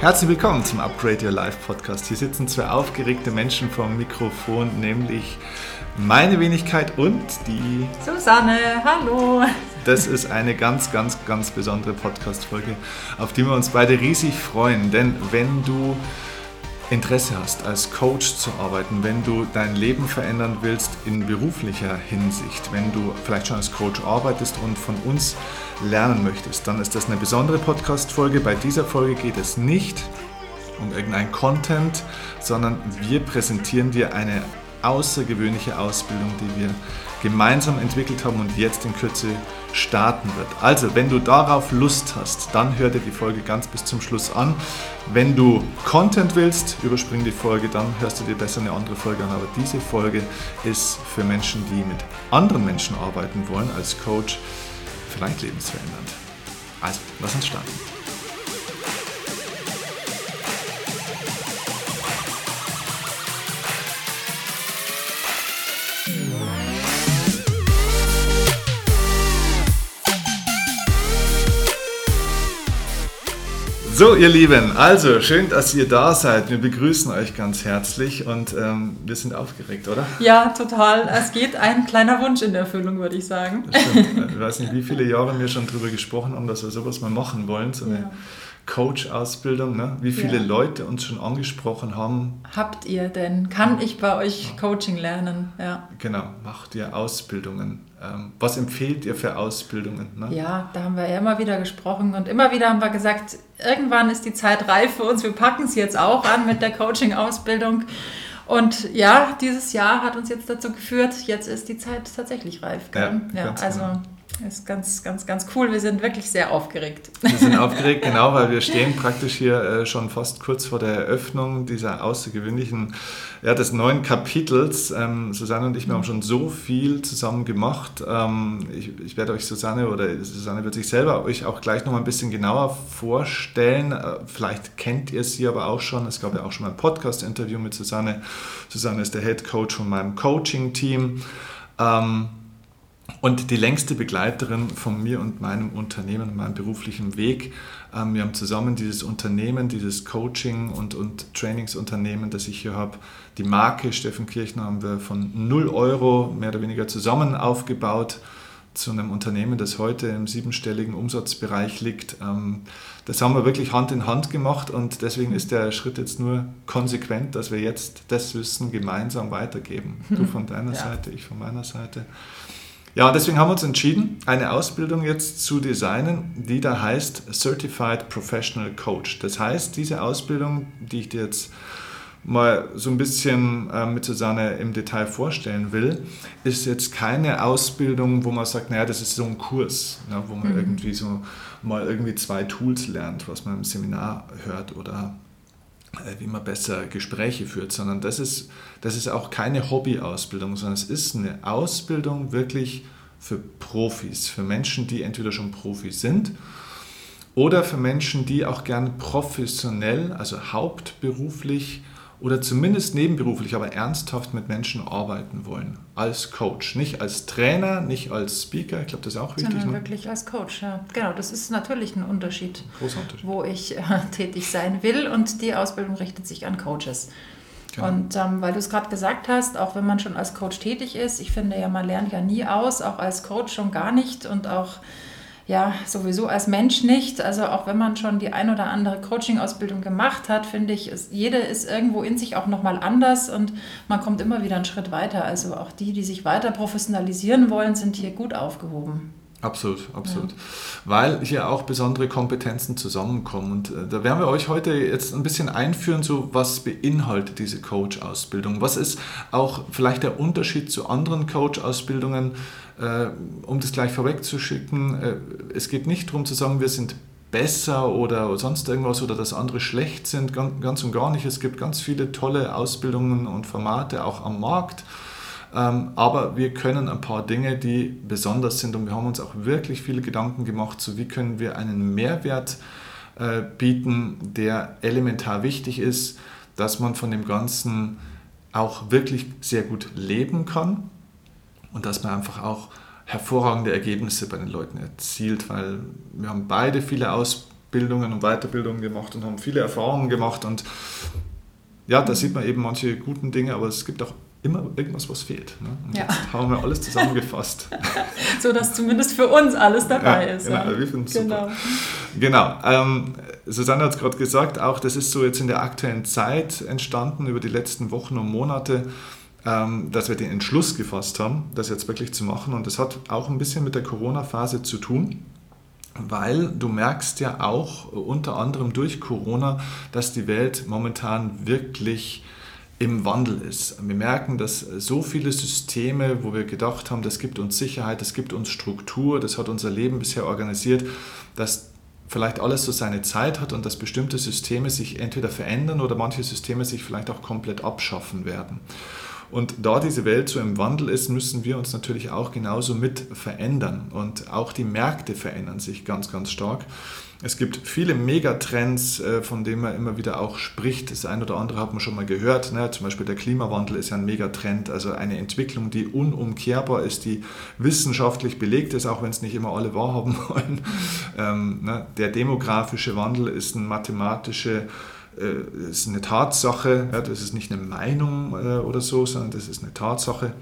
Herzlich willkommen zum Upgrade Your Life Podcast. Hier sitzen zwei aufgeregte Menschen vom Mikrofon, nämlich meine Wenigkeit und die Susanne. Hallo. Das ist eine ganz, ganz, ganz besondere Podcast-Folge, auf die wir uns beide riesig freuen. Denn wenn du Interesse hast, als Coach zu arbeiten, wenn du dein Leben verändern willst in beruflicher Hinsicht, wenn du vielleicht schon als Coach arbeitest und von uns lernen möchtest, dann ist das eine besondere Podcast-Folge. Bei dieser Folge geht es nicht um irgendein Content, sondern wir präsentieren dir eine außergewöhnliche Ausbildung, die wir gemeinsam entwickelt haben und jetzt in Kürze starten wird. Also, wenn du darauf Lust hast, dann hör dir die Folge ganz bis zum Schluss an. Wenn du Content willst, überspring die Folge, dann hörst du dir besser eine andere Folge an. Aber diese Folge ist für Menschen, die mit anderen Menschen arbeiten wollen, als Coach, vielleicht lebensverändernd. Also, lass uns starten. So, ihr Lieben, also schön, dass ihr da seid. Wir begrüßen euch ganz herzlich und ähm, wir sind aufgeregt, oder? Ja, total. Es geht ein kleiner Wunsch in Erfüllung, würde ich sagen. Stimmt. Ich weiß nicht, wie viele Jahre wir schon darüber gesprochen haben, dass wir sowas mal machen wollen, so eine ja. Coach-Ausbildung. Ne? Wie viele ja. Leute uns schon angesprochen haben. Habt ihr denn? Kann ich bei euch Coaching lernen? Ja. Genau, macht ihr Ausbildungen. Ähm, was empfehlt ihr für Ausbildungen? Ne? Ja, da haben wir ja immer wieder gesprochen und immer wieder haben wir gesagt, irgendwann ist die Zeit reif für uns. Wir packen es jetzt auch an mit der Coaching-Ausbildung. Und ja, dieses Jahr hat uns jetzt dazu geführt, jetzt ist die Zeit tatsächlich reif. Ja, ja also genau. Ist ganz, ganz, ganz cool. Wir sind wirklich sehr aufgeregt. Wir sind aufgeregt, genau, weil wir stehen praktisch hier äh, schon fast kurz vor der Eröffnung dieser außergewöhnlichen ja, des neuen Kapitels. Ähm, Susanne und ich wir haben schon so viel zusammen gemacht. Ähm, ich, ich, werde euch Susanne oder Susanne wird sich selber euch auch gleich noch mal ein bisschen genauer vorstellen. Äh, vielleicht kennt ihr sie aber auch schon. Es gab ja auch schon mal ein Podcast-Interview mit Susanne. Susanne ist der Head Coach von meinem Coaching-Team. Ähm, und die längste Begleiterin von mir und meinem Unternehmen, meinem beruflichen Weg. Ähm, wir haben zusammen dieses Unternehmen, dieses Coaching- und, und Trainingsunternehmen, das ich hier habe, die Marke Steffen Kirchner haben wir von 0 Euro mehr oder weniger zusammen aufgebaut zu einem Unternehmen, das heute im siebenstelligen Umsatzbereich liegt. Ähm, das haben wir wirklich Hand in Hand gemacht und deswegen ist der Schritt jetzt nur konsequent, dass wir jetzt das Wissen gemeinsam weitergeben. Du von deiner ja. Seite, ich von meiner Seite. Ja, und deswegen haben wir uns entschieden, eine Ausbildung jetzt zu designen, die da heißt Certified Professional Coach. Das heißt, diese Ausbildung, die ich dir jetzt mal so ein bisschen äh, mit Susanne im Detail vorstellen will, ist jetzt keine Ausbildung, wo man sagt, naja, das ist so ein Kurs, ne, wo man mhm. irgendwie so mal irgendwie zwei Tools lernt, was man im Seminar hört oder wie man besser Gespräche führt, sondern das ist, das ist auch keine Hobbyausbildung, sondern es ist eine Ausbildung wirklich für Profis, für Menschen, die entweder schon Profis sind oder für Menschen, die auch gern professionell, also hauptberuflich oder zumindest nebenberuflich, aber ernsthaft mit Menschen arbeiten wollen. Als Coach. Nicht als Trainer, nicht als Speaker. Ich glaube, das ist auch wichtig. Sondern ne? wirklich als Coach, ja. Genau, das ist natürlich ein Unterschied, Großer Unterschied. wo ich äh, tätig sein will. Und die Ausbildung richtet sich an Coaches. Genau. Und ähm, weil du es gerade gesagt hast, auch wenn man schon als Coach tätig ist, ich finde ja, man lernt ja nie aus, auch als Coach schon gar nicht und auch ja, sowieso als Mensch nicht. Also auch wenn man schon die ein oder andere Coaching-Ausbildung gemacht hat, finde ich, ist, jede ist irgendwo in sich auch nochmal anders und man kommt immer wieder einen Schritt weiter. Also auch die, die sich weiter professionalisieren wollen, sind hier gut aufgehoben. Absolut, absolut. Ja. Weil hier auch besondere Kompetenzen zusammenkommen. Und äh, da werden wir euch heute jetzt ein bisschen einführen, so was beinhaltet diese Coach-Ausbildung. Was ist auch vielleicht der Unterschied zu anderen Coach-Ausbildungen, äh, um das gleich vorwegzuschicken. Äh, es geht nicht darum zu sagen, wir sind besser oder sonst irgendwas oder dass andere schlecht sind, ganz, ganz und gar nicht. Es gibt ganz viele tolle Ausbildungen und Formate auch am Markt. Ähm, aber wir können ein paar Dinge, die besonders sind und wir haben uns auch wirklich viele Gedanken gemacht, so wie können wir einen Mehrwert äh, bieten, der elementar wichtig ist, dass man von dem Ganzen auch wirklich sehr gut leben kann und dass man einfach auch hervorragende Ergebnisse bei den Leuten erzielt, weil wir haben beide viele Aus Fortbildungen und Weiterbildungen gemacht und haben viele Erfahrungen gemacht und ja, da sieht man eben manche guten Dinge, aber es gibt auch immer irgendwas, was fehlt. Ne? Ja. jetzt haben wir alles zusammengefasst. so dass zumindest für uns alles dabei ja, ist. Genau, ja. wir finden es genau. super. Genau. Ähm, Susanne hat es gerade gesagt, auch das ist so jetzt in der aktuellen Zeit entstanden, über die letzten Wochen und Monate, ähm, dass wir den Entschluss gefasst haben, das jetzt wirklich zu machen. Und das hat auch ein bisschen mit der Corona-Phase zu tun weil du merkst ja auch unter anderem durch Corona, dass die Welt momentan wirklich im Wandel ist. Wir merken, dass so viele Systeme, wo wir gedacht haben, das gibt uns Sicherheit, das gibt uns Struktur, das hat unser Leben bisher organisiert, dass vielleicht alles so seine Zeit hat und dass bestimmte Systeme sich entweder verändern oder manche Systeme sich vielleicht auch komplett abschaffen werden. Und da diese Welt so im Wandel ist, müssen wir uns natürlich auch genauso mit verändern. Und auch die Märkte verändern sich ganz, ganz stark. Es gibt viele Megatrends, äh, von denen man immer wieder auch spricht. Das eine oder andere hat man schon mal gehört. Ne? Zum Beispiel der Klimawandel ist ja ein Megatrend, also eine Entwicklung, die unumkehrbar ist, die wissenschaftlich belegt ist, auch wenn es nicht immer alle wahrhaben wollen. Ähm, ne? Der demografische Wandel ist eine mathematische äh, ist eine Tatsache, ja, das ist nicht eine Meinung äh, oder so, sondern das ist eine Tatsache.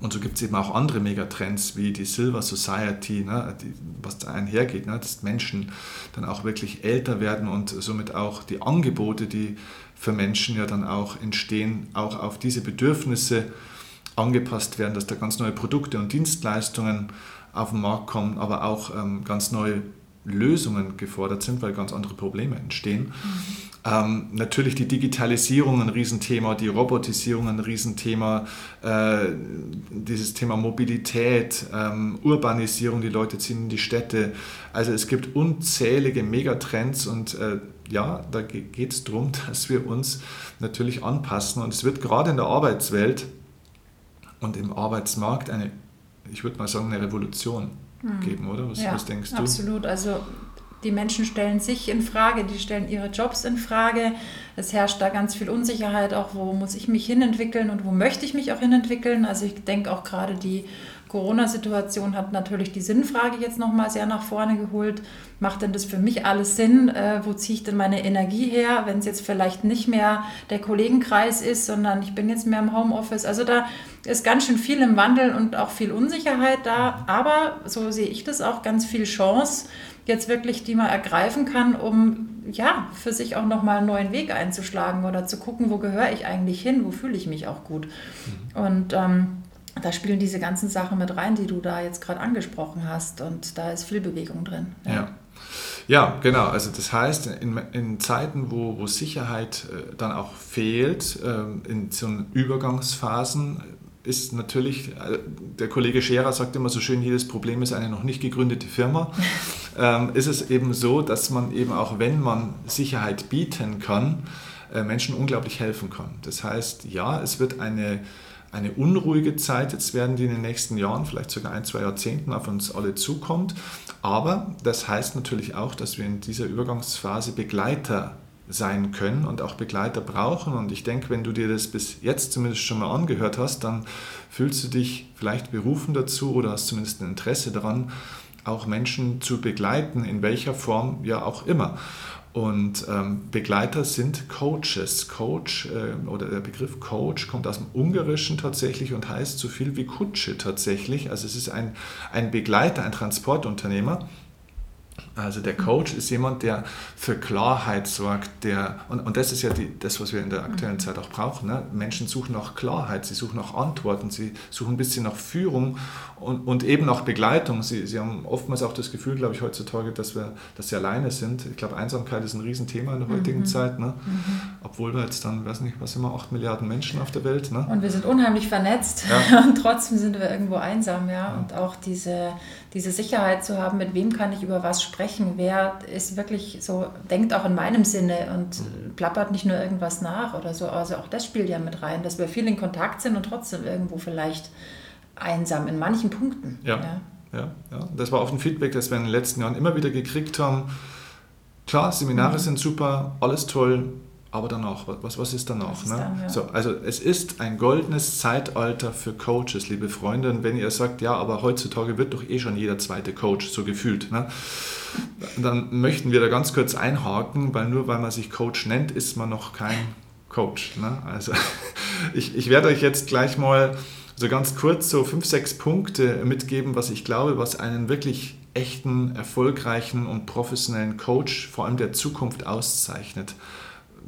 Und so gibt es eben auch andere Megatrends wie die Silver Society, ne, die, was da einhergeht, ne, dass Menschen dann auch wirklich älter werden und somit auch die Angebote, die für Menschen ja dann auch entstehen, auch auf diese Bedürfnisse angepasst werden, dass da ganz neue Produkte und Dienstleistungen auf den Markt kommen, aber auch ähm, ganz neue Lösungen gefordert sind, weil ganz andere Probleme entstehen. Mhm. Ähm, natürlich die Digitalisierung ein Riesenthema, die Robotisierung ein Riesenthema, äh, dieses Thema Mobilität, ähm, Urbanisierung, die Leute ziehen in die Städte. Also es gibt unzählige Megatrends und äh, ja, da geht es darum, dass wir uns natürlich anpassen und es wird gerade in der Arbeitswelt und im Arbeitsmarkt eine, ich würde mal sagen, eine Revolution hm. geben, oder? Was, ja, was denkst du? Absolut. Also die Menschen stellen sich in Frage, die stellen ihre Jobs in Frage. Es herrscht da ganz viel Unsicherheit, auch wo muss ich mich hinentwickeln und wo möchte ich mich auch hinentwickeln. Also ich denke auch gerade die Corona-Situation hat natürlich die Sinnfrage jetzt nochmal sehr nach vorne geholt. Macht denn das für mich alles Sinn? Äh, wo ziehe ich denn meine Energie her, wenn es jetzt vielleicht nicht mehr der Kollegenkreis ist, sondern ich bin jetzt mehr im Homeoffice? Also da ist ganz schön viel im Wandel und auch viel Unsicherheit da. Aber so sehe ich das auch ganz viel Chance jetzt wirklich die man ergreifen kann, um ja für sich auch nochmal einen neuen Weg einzuschlagen oder zu gucken, wo gehöre ich eigentlich hin, wo fühle ich mich auch gut. Mhm. Und ähm, da spielen diese ganzen Sachen mit rein, die du da jetzt gerade angesprochen hast. Und da ist viel Bewegung drin. Ja. ja. ja genau. Also das heißt, in, in Zeiten, wo, wo Sicherheit äh, dann auch fehlt, äh, in so Übergangsphasen, ist natürlich, äh, der Kollege Scherer sagt immer so schön, jedes Problem ist eine noch nicht gegründete Firma. ähm, ist es eben so, dass man eben auch, wenn man Sicherheit bieten kann, äh, Menschen unglaublich helfen kann. Das heißt, ja, es wird eine eine unruhige Zeit jetzt werden, die in den nächsten Jahren, vielleicht sogar ein, zwei Jahrzehnten auf uns alle zukommt. Aber das heißt natürlich auch, dass wir in dieser Übergangsphase Begleiter sein können und auch Begleiter brauchen. Und ich denke, wenn du dir das bis jetzt zumindest schon mal angehört hast, dann fühlst du dich vielleicht berufen dazu oder hast zumindest ein Interesse daran, auch Menschen zu begleiten, in welcher Form ja auch immer. Und ähm, Begleiter sind Coaches. Coach äh, oder der Begriff Coach kommt aus dem Ungarischen tatsächlich und heißt so viel wie Kutsche tatsächlich. Also es ist ein, ein Begleiter, ein Transportunternehmer also der Coach ist jemand, der für Klarheit sorgt, der, und, und das ist ja die, das, was wir in der aktuellen mhm. Zeit auch brauchen. Ne? Menschen suchen nach Klarheit, sie suchen nach Antworten, sie suchen ein bisschen nach Führung und, und eben nach Begleitung. Sie, sie haben oftmals auch das Gefühl, glaube ich, heutzutage, dass, wir, dass sie alleine sind. Ich glaube, Einsamkeit ist ein Riesenthema in der heutigen mhm. Zeit. Ne? Mhm. Obwohl wir jetzt dann, weiß nicht, was immer, 8 Milliarden Menschen auf der Welt. Ne? Und wir sind unheimlich vernetzt ja. und trotzdem sind wir irgendwo einsam. Ja? ja. Und auch diese, diese Sicherheit zu haben, mit wem kann ich über was sprechen, wer ist wirklich so, denkt auch in meinem Sinne und mhm. plappert nicht nur irgendwas nach oder so. Also auch das spielt ja mit rein, dass wir viel in Kontakt sind und trotzdem irgendwo vielleicht einsam in manchen Punkten. Ja. ja. Ja, ja. Das war auch ein Feedback, das wir in den letzten Jahren immer wieder gekriegt haben. Klar, Seminare mhm. sind super, alles toll, aber danach, was, was ist danach? ist ne? dann, ja. so, also es ist ein goldenes Zeitalter für Coaches, liebe Freunde. Und wenn ihr sagt, ja, aber heutzutage wird doch eh schon jeder zweite Coach, so gefühlt, ne? dann möchten wir da ganz kurz einhaken, weil nur weil man sich Coach nennt, ist man noch kein Coach. Ne? Also ich, ich werde euch jetzt gleich mal so ganz kurz so fünf, sechs Punkte mitgeben, was ich glaube, was einen wirklich echten, erfolgreichen und professionellen Coach, vor allem der Zukunft, auszeichnet.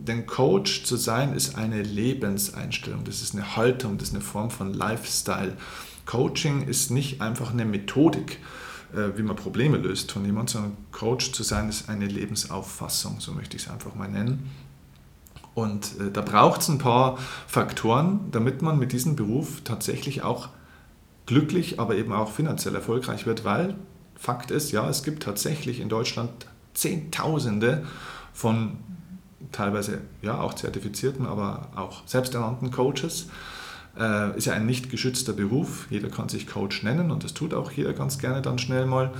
Denn Coach zu sein ist eine Lebenseinstellung, das ist eine Haltung, das ist eine Form von Lifestyle. Coaching ist nicht einfach eine Methodik, äh, wie man Probleme löst von jemandem, sondern Coach zu sein ist eine Lebensauffassung, so möchte ich es einfach mal nennen. Und äh, da braucht es ein paar Faktoren, damit man mit diesem Beruf tatsächlich auch glücklich, aber eben auch finanziell erfolgreich wird, weil Fakt ist, ja, es gibt tatsächlich in Deutschland Zehntausende von teilweise ja auch zertifizierten, aber auch selbsternannten Coaches. Äh, ist ja ein nicht geschützter Beruf. Jeder kann sich Coach nennen und das tut auch jeder ganz gerne dann schnell mal.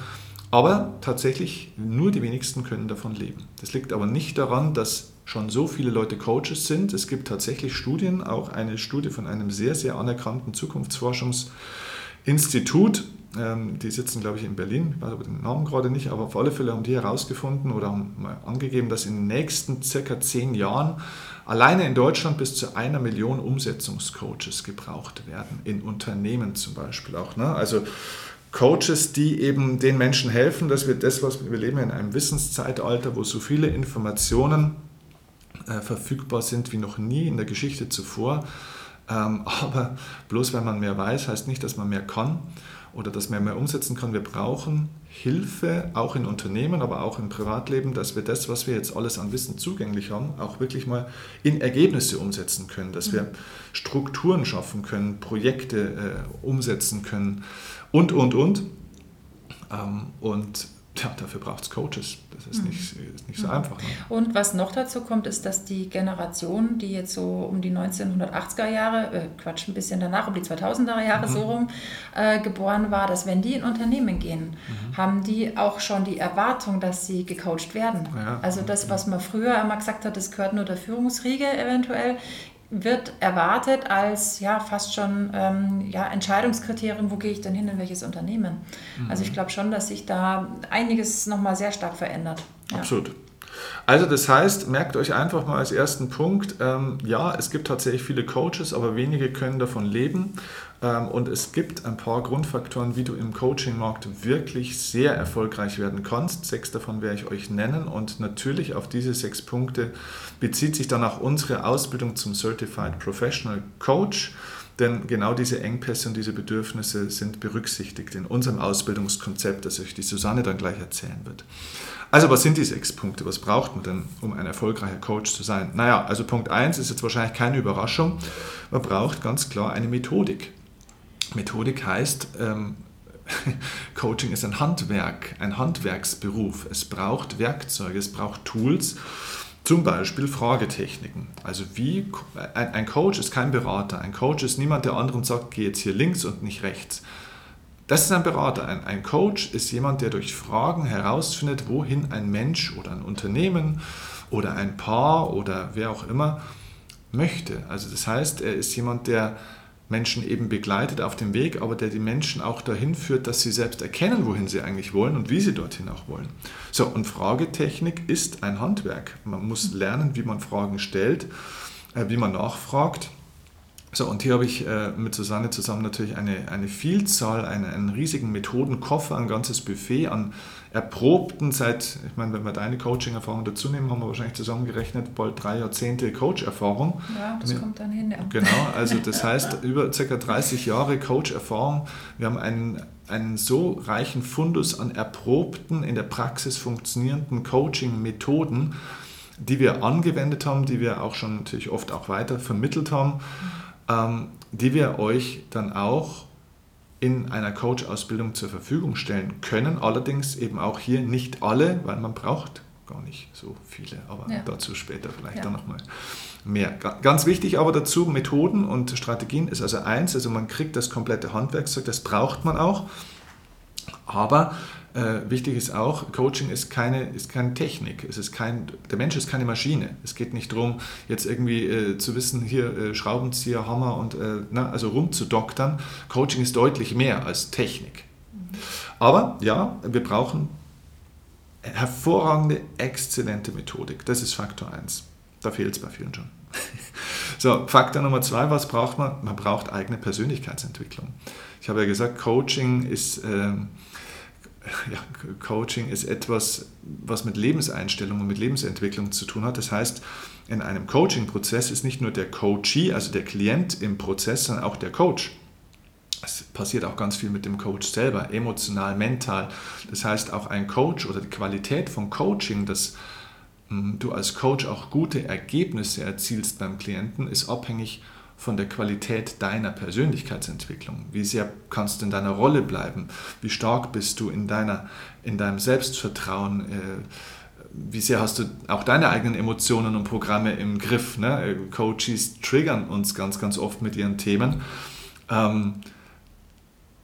Aber tatsächlich nur die wenigsten können davon leben. Das liegt aber nicht daran, dass schon so viele Leute Coaches sind. Es gibt tatsächlich Studien, auch eine Studie von einem sehr, sehr anerkannten Zukunftsforschungsinstitut, die sitzen, glaube ich, in Berlin, ich weiß aber den Namen gerade nicht, aber auf alle Fälle haben die herausgefunden oder haben mal angegeben, dass in den nächsten circa zehn Jahren alleine in Deutschland bis zu einer Million Umsetzungscoaches gebraucht werden, in Unternehmen zum Beispiel auch. Ne? Also Coaches, die eben den Menschen helfen, dass wir das, was wir leben in einem Wissenszeitalter, wo so viele Informationen äh, verfügbar sind wie noch nie in der Geschichte zuvor. Ähm, aber bloß weil man mehr weiß, heißt nicht, dass man mehr kann oder dass man mehr umsetzen kann. Wir brauchen Hilfe, auch in Unternehmen, aber auch im Privatleben, dass wir das, was wir jetzt alles an Wissen zugänglich haben, auch wirklich mal in Ergebnisse umsetzen können, dass wir Strukturen schaffen können, Projekte äh, umsetzen können und, und, und. Ähm, und ja, dafür braucht es Coaches. Das ist, mhm. nicht, ist nicht so mhm. einfach. Ne? Und was noch dazu kommt, ist, dass die Generation, die jetzt so um die 1980er Jahre, äh, Quatsch, ein bisschen danach, um die 2000er Jahre mhm. so rum, äh, geboren war, dass wenn die in Unternehmen gehen, mhm. haben die auch schon die Erwartung, dass sie gecoacht werden. Ja. Also das, was man früher immer gesagt hat, das gehört nur der Führungsriege eventuell, wird erwartet als ja fast schon ähm, ja, Entscheidungskriterium, wo gehe ich denn hin, in welches Unternehmen. Mhm. Also ich glaube schon, dass sich da einiges nochmal sehr stark verändert. Ja. Also das heißt, merkt euch einfach mal als ersten Punkt, ähm, ja, es gibt tatsächlich viele Coaches, aber wenige können davon leben. Ähm, und es gibt ein paar Grundfaktoren, wie du im Coaching-Markt wirklich sehr erfolgreich werden kannst. Sechs davon werde ich euch nennen. Und natürlich auf diese sechs Punkte bezieht sich dann auch unsere Ausbildung zum Certified Professional Coach. Denn genau diese Engpässe und diese Bedürfnisse sind berücksichtigt in unserem Ausbildungskonzept, das euch die Susanne dann gleich erzählen wird. Also was sind die sechs Punkte? Was braucht man denn, um ein erfolgreicher Coach zu sein? Naja, also Punkt 1 ist jetzt wahrscheinlich keine Überraschung. Man braucht ganz klar eine Methodik. Methodik heißt, ähm, Coaching ist ein Handwerk, ein Handwerksberuf. Es braucht Werkzeuge, es braucht Tools, zum Beispiel Fragetechniken. Also wie ein, ein Coach ist kein Berater. Ein Coach ist niemand, der anderen sagt, geh jetzt hier links und nicht rechts. Das ist ein Berater. Ein, ein Coach ist jemand, der durch Fragen herausfindet, wohin ein Mensch oder ein Unternehmen oder ein Paar oder wer auch immer möchte. Also das heißt, er ist jemand, der Menschen eben begleitet auf dem Weg, aber der die Menschen auch dahin führt, dass sie selbst erkennen, wohin sie eigentlich wollen und wie sie dorthin auch wollen. So, und Fragetechnik ist ein Handwerk. Man muss lernen, wie man Fragen stellt, äh, wie man nachfragt so, und hier habe ich äh, mit Susanne zusammen natürlich eine, eine Vielzahl, eine, einen riesigen Methodenkoffer, ein ganzes Buffet an erprobten, seit, ich meine, wenn wir deine Coaching-Erfahrung dazu nehmen, haben wir wahrscheinlich zusammengerechnet, bald drei Jahrzehnte Coach-Erfahrung. Ja, das wir, kommt dann hin, ja. Genau, also das heißt, über ca. 30 Jahre Coach-Erfahrung. Wir haben einen, einen so reichen Fundus an erprobten, in der Praxis funktionierenden Coaching-Methoden, die wir angewendet haben, die wir auch schon natürlich oft auch weiter vermittelt haben. Mhm ähm, die wir euch dann auch in einer Coach-Ausbildung zur Verfügung stellen können. Allerdings eben auch hier nicht alle, weil man braucht gar nicht so viele, aber ja. dazu später vielleicht ja. dann nochmal mehr. Ganz wichtig aber dazu, Methoden und Strategien ist also eins, also man kriegt das komplette Handwerkszeug, das braucht man auch. Aber äh, wichtig ist auch, Coaching ist keine, ist keine Technik. Es ist kein, der Mensch ist keine Maschine. Es geht nicht darum, jetzt irgendwie äh, zu wissen, hier äh, Schraubenzieher, Hammer und äh, na, also rumzudoktern. Coaching ist deutlich mehr als Technik. Aber ja, wir brauchen hervorragende, exzellente Methodik. Das ist Faktor 1. Da fehlt es bei vielen schon. so, Faktor Nummer 2, was braucht man? Man braucht eigene Persönlichkeitsentwicklung. Ich habe ja gesagt, Coaching ist... Ja, Coaching ist etwas, was mit Lebenseinstellung und mit Lebensentwicklung zu tun hat. Das heißt, in einem Coaching-Prozess ist nicht nur der Coachee, also der Klient im Prozess, sondern auch der Coach. Es passiert auch ganz viel mit dem Coach selber, emotional, mental. Das heißt, auch ein Coach oder die Qualität von Coaching, dass hm, du als Coach auch gute Ergebnisse erzielst beim Klienten, ist abhängig von von der Qualität deiner Persönlichkeitsentwicklung. Wie sehr kannst du in deiner Rolle bleiben? Wie stark bist du in, deiner, in deinem Selbstvertrauen? Äh, wie sehr hast du auch deine eigenen Emotionen und Programme im Griff? Ne? Coaches triggern uns ganz, ganz oft mit ihren Themen. Ähm,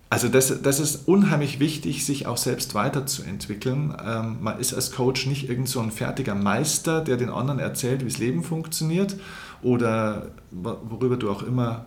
also das, das ist unheimlich wichtig, sich auch selbst weiterzuentwickeln. Ähm, man ist als Coach nicht irgend so ein fertiger Meister, der den anderen erzählt, wie das Leben funktioniert, oder worüber du auch immer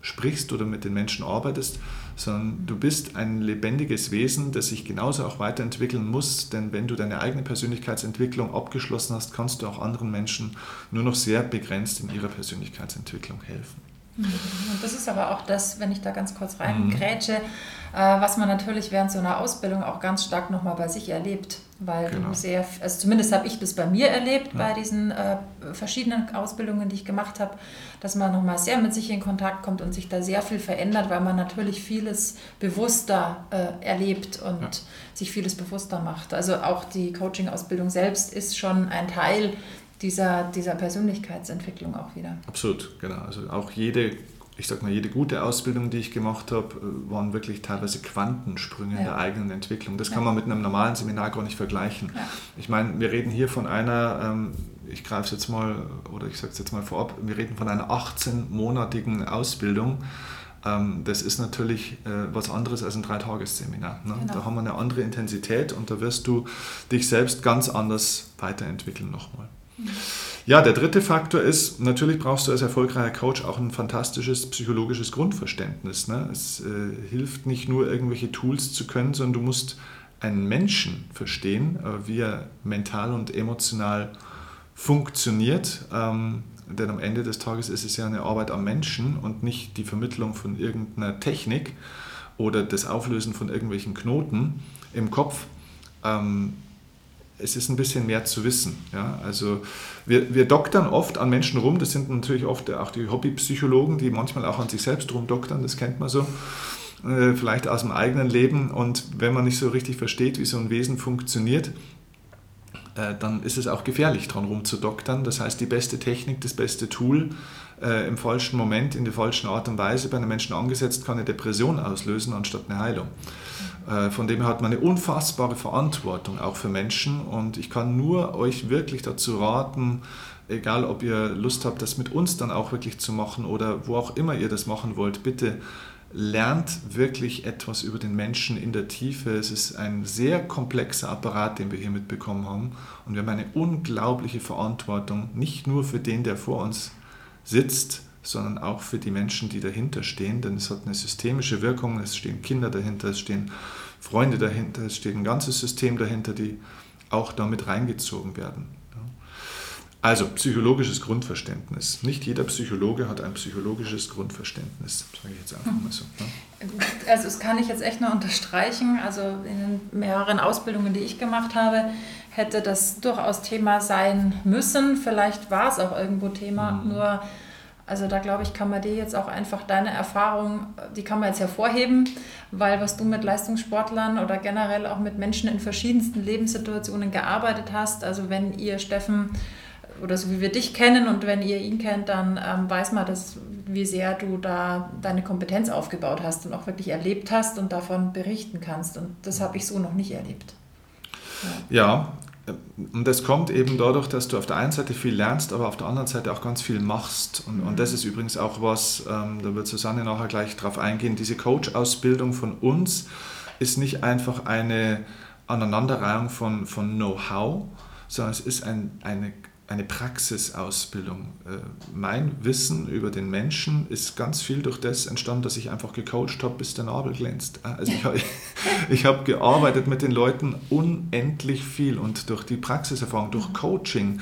sprichst oder mit den Menschen arbeitest, sondern du bist ein lebendiges Wesen, das sich genauso auch weiterentwickeln muss, denn wenn du deine eigene Persönlichkeitsentwicklung abgeschlossen hast, kannst du auch anderen Menschen nur noch sehr begrenzt in ihrer Persönlichkeitsentwicklung helfen. Mhm. Und das ist aber auch das, wenn ich da ganz kurz reingrätsche, mhm. äh, was man natürlich während so einer Ausbildung auch ganz stark nochmal bei sich erlebt. Weil genau. du sehr, also zumindest habe ich das bei mir erlebt, ja. bei diesen äh, verschiedenen Ausbildungen, die ich gemacht habe, dass man nochmal sehr mit sich in Kontakt kommt und sich da sehr viel verändert, weil man natürlich vieles bewusster äh, erlebt und ja. sich vieles bewusster macht. Also auch die Coaching-Ausbildung selbst ist schon ein Teil dieser, dieser Persönlichkeitsentwicklung auch wieder. Absolut, genau. Also auch jede, ich sag mal, jede gute Ausbildung, die ich gemacht habe, äh, waren wirklich teilweise Quantensprünge ja. in der eigenen Entwicklung. Das ja. kann man mit einem normalen Seminar gar nicht vergleichen. Ja. Ich meine, wir reden hier von einer, ähm, ich greife es jetzt mal, oder ich sage es jetzt mal vorab, wir reden von einer 18-monatigen Ausbildung ähm, das ist natürlich äh, was anderes als ein Dreitagesseminar. Ne? Genau. Da haben wir eine andere Intensität und da wirst du dich selbst ganz anders weiterentwickeln nochmal. Ja, der dritte Faktor ist, natürlich brauchst du als erfolgreicher Coach auch ein fantastisches psychologisches Grundverständnis. Ne? Es äh, hilft nicht nur, irgendwelche Tools zu können, sondern du musst einen Menschen verstehen, äh, wie er mental und emotional funktioniert. Ähm, denn am Ende des Tages ist es ja eine Arbeit am Menschen und nicht die Vermittlung von irgendeiner Technik oder das Auflösen von irgendwelchen Knoten im Kopf. Ähm, es ist ein bisschen mehr zu wissen. Ja? Also wir, wir doktern oft an Menschen rum, das sind natürlich oft auch die Hobbypsychologen, die manchmal auch an sich selbst rumdoktern, das kennt man so, äh, vielleicht aus dem eigenen Leben. Und wenn man nicht so richtig versteht, wie so ein Wesen funktioniert, äh, dann ist es auch gefährlich, dran rumzudoktern. Das heißt, die beste Technik, das beste Tool äh, im falschen Moment, in der falschen Art und Weise bei einem Menschen angesetzt, kann eine Depression auslösen anstatt eine Heilung. Äh, von dem her hat man eine unfassbare Verantwortung auch für Menschen und ich kann nur euch wirklich dazu raten, egal ob ihr Lust habt, das mit uns dann auch wirklich zu machen oder wo auch immer ihr das machen wollt, bitte lernt wirklich etwas über den Menschen in der Tiefe. Es ist ein sehr komplexer Apparat, den wir hier mitbekommen haben und wir haben eine unglaubliche Verantwortung, nicht nur für den, der vor uns sitzt, sondern auch für die Menschen, die dahinter stehen, denn es hat eine systemische Wirkung, es stehen Kinder dahinter, es stehen Freunde dahinter, es steht ein ganzes System dahinter, die auch damit reingezogen werden. Also psychologisches Grundverständnis. Nicht jeder Psychologe hat ein psychologisches Grundverständnis, sage ich jetzt einfach mal so. Ne? Also das kann ich jetzt echt nur unterstreichen. Also in den mehreren Ausbildungen, die ich gemacht habe, hätte das durchaus Thema sein müssen. Vielleicht war es auch irgendwo Thema, mhm. nur also da glaube ich, kann man dir jetzt auch einfach deine Erfahrung, die kann man jetzt hervorheben, weil was du mit Leistungssportlern oder generell auch mit Menschen in verschiedensten Lebenssituationen gearbeitet hast, also wenn ihr Steffen oder so wie wir dich kennen und wenn ihr ihn kennt, dann ähm, weiß man, dass, wie sehr du da deine Kompetenz aufgebaut hast und auch wirklich erlebt hast und davon berichten kannst. Und das habe ich so noch nicht erlebt. Ja, und das kommt eben dadurch, dass du auf der einen Seite viel lernst, aber auf der anderen Seite auch ganz viel machst. Und, mhm. und das ist übrigens auch was, ähm, da wird Susanne nachher gleich drauf eingehen, diese Coach-Ausbildung von uns ist nicht einfach eine Aneinanderreihung von, von Know-how, sondern es ist ein, eine eine Praxisausbildung. Äh, mein Wissen über den Menschen ist ganz viel durch das entstanden, dass ich einfach gecoacht habe, bis der Nabel glänzt. Äh, also ich, habe, ich habe gearbeitet mit den Leuten unendlich viel und durch die Praxiserfahrung, durch Coaching,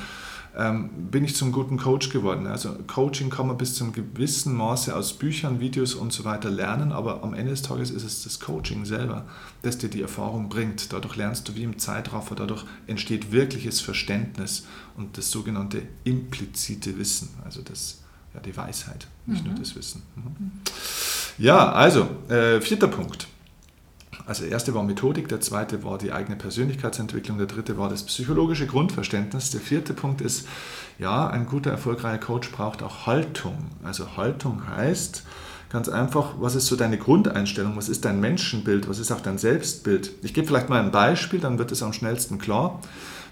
ähm, bin ich zum guten Coach geworden. Also Coaching kann man bis zum gewissen Maße aus Büchern, Videos und so weiter lernen, aber am Ende des Tages ist es das Coaching selber, das dir die Erfahrung bringt. Dadurch lernst du wie im Zeitraffer, dadurch entsteht wirkliches Verständnis und das sogenannte implizite Wissen, also das, ja, die Weisheit, nicht mhm. nur das Wissen. Mhm. Ja, also, äh, vierter Punkt. Also der erste war Methodik, der zweite war die eigene Persönlichkeitsentwicklung, der dritte war das psychologische Grundverständnis, der vierte Punkt ist, ja, ein guter, erfolgreicher Coach braucht auch Haltung. Also Haltung heißt ganz einfach, was ist so deine Grundeinstellung, was ist dein Menschenbild, was ist auch dein Selbstbild. Ich gebe vielleicht mal ein Beispiel, dann wird es am schnellsten klar.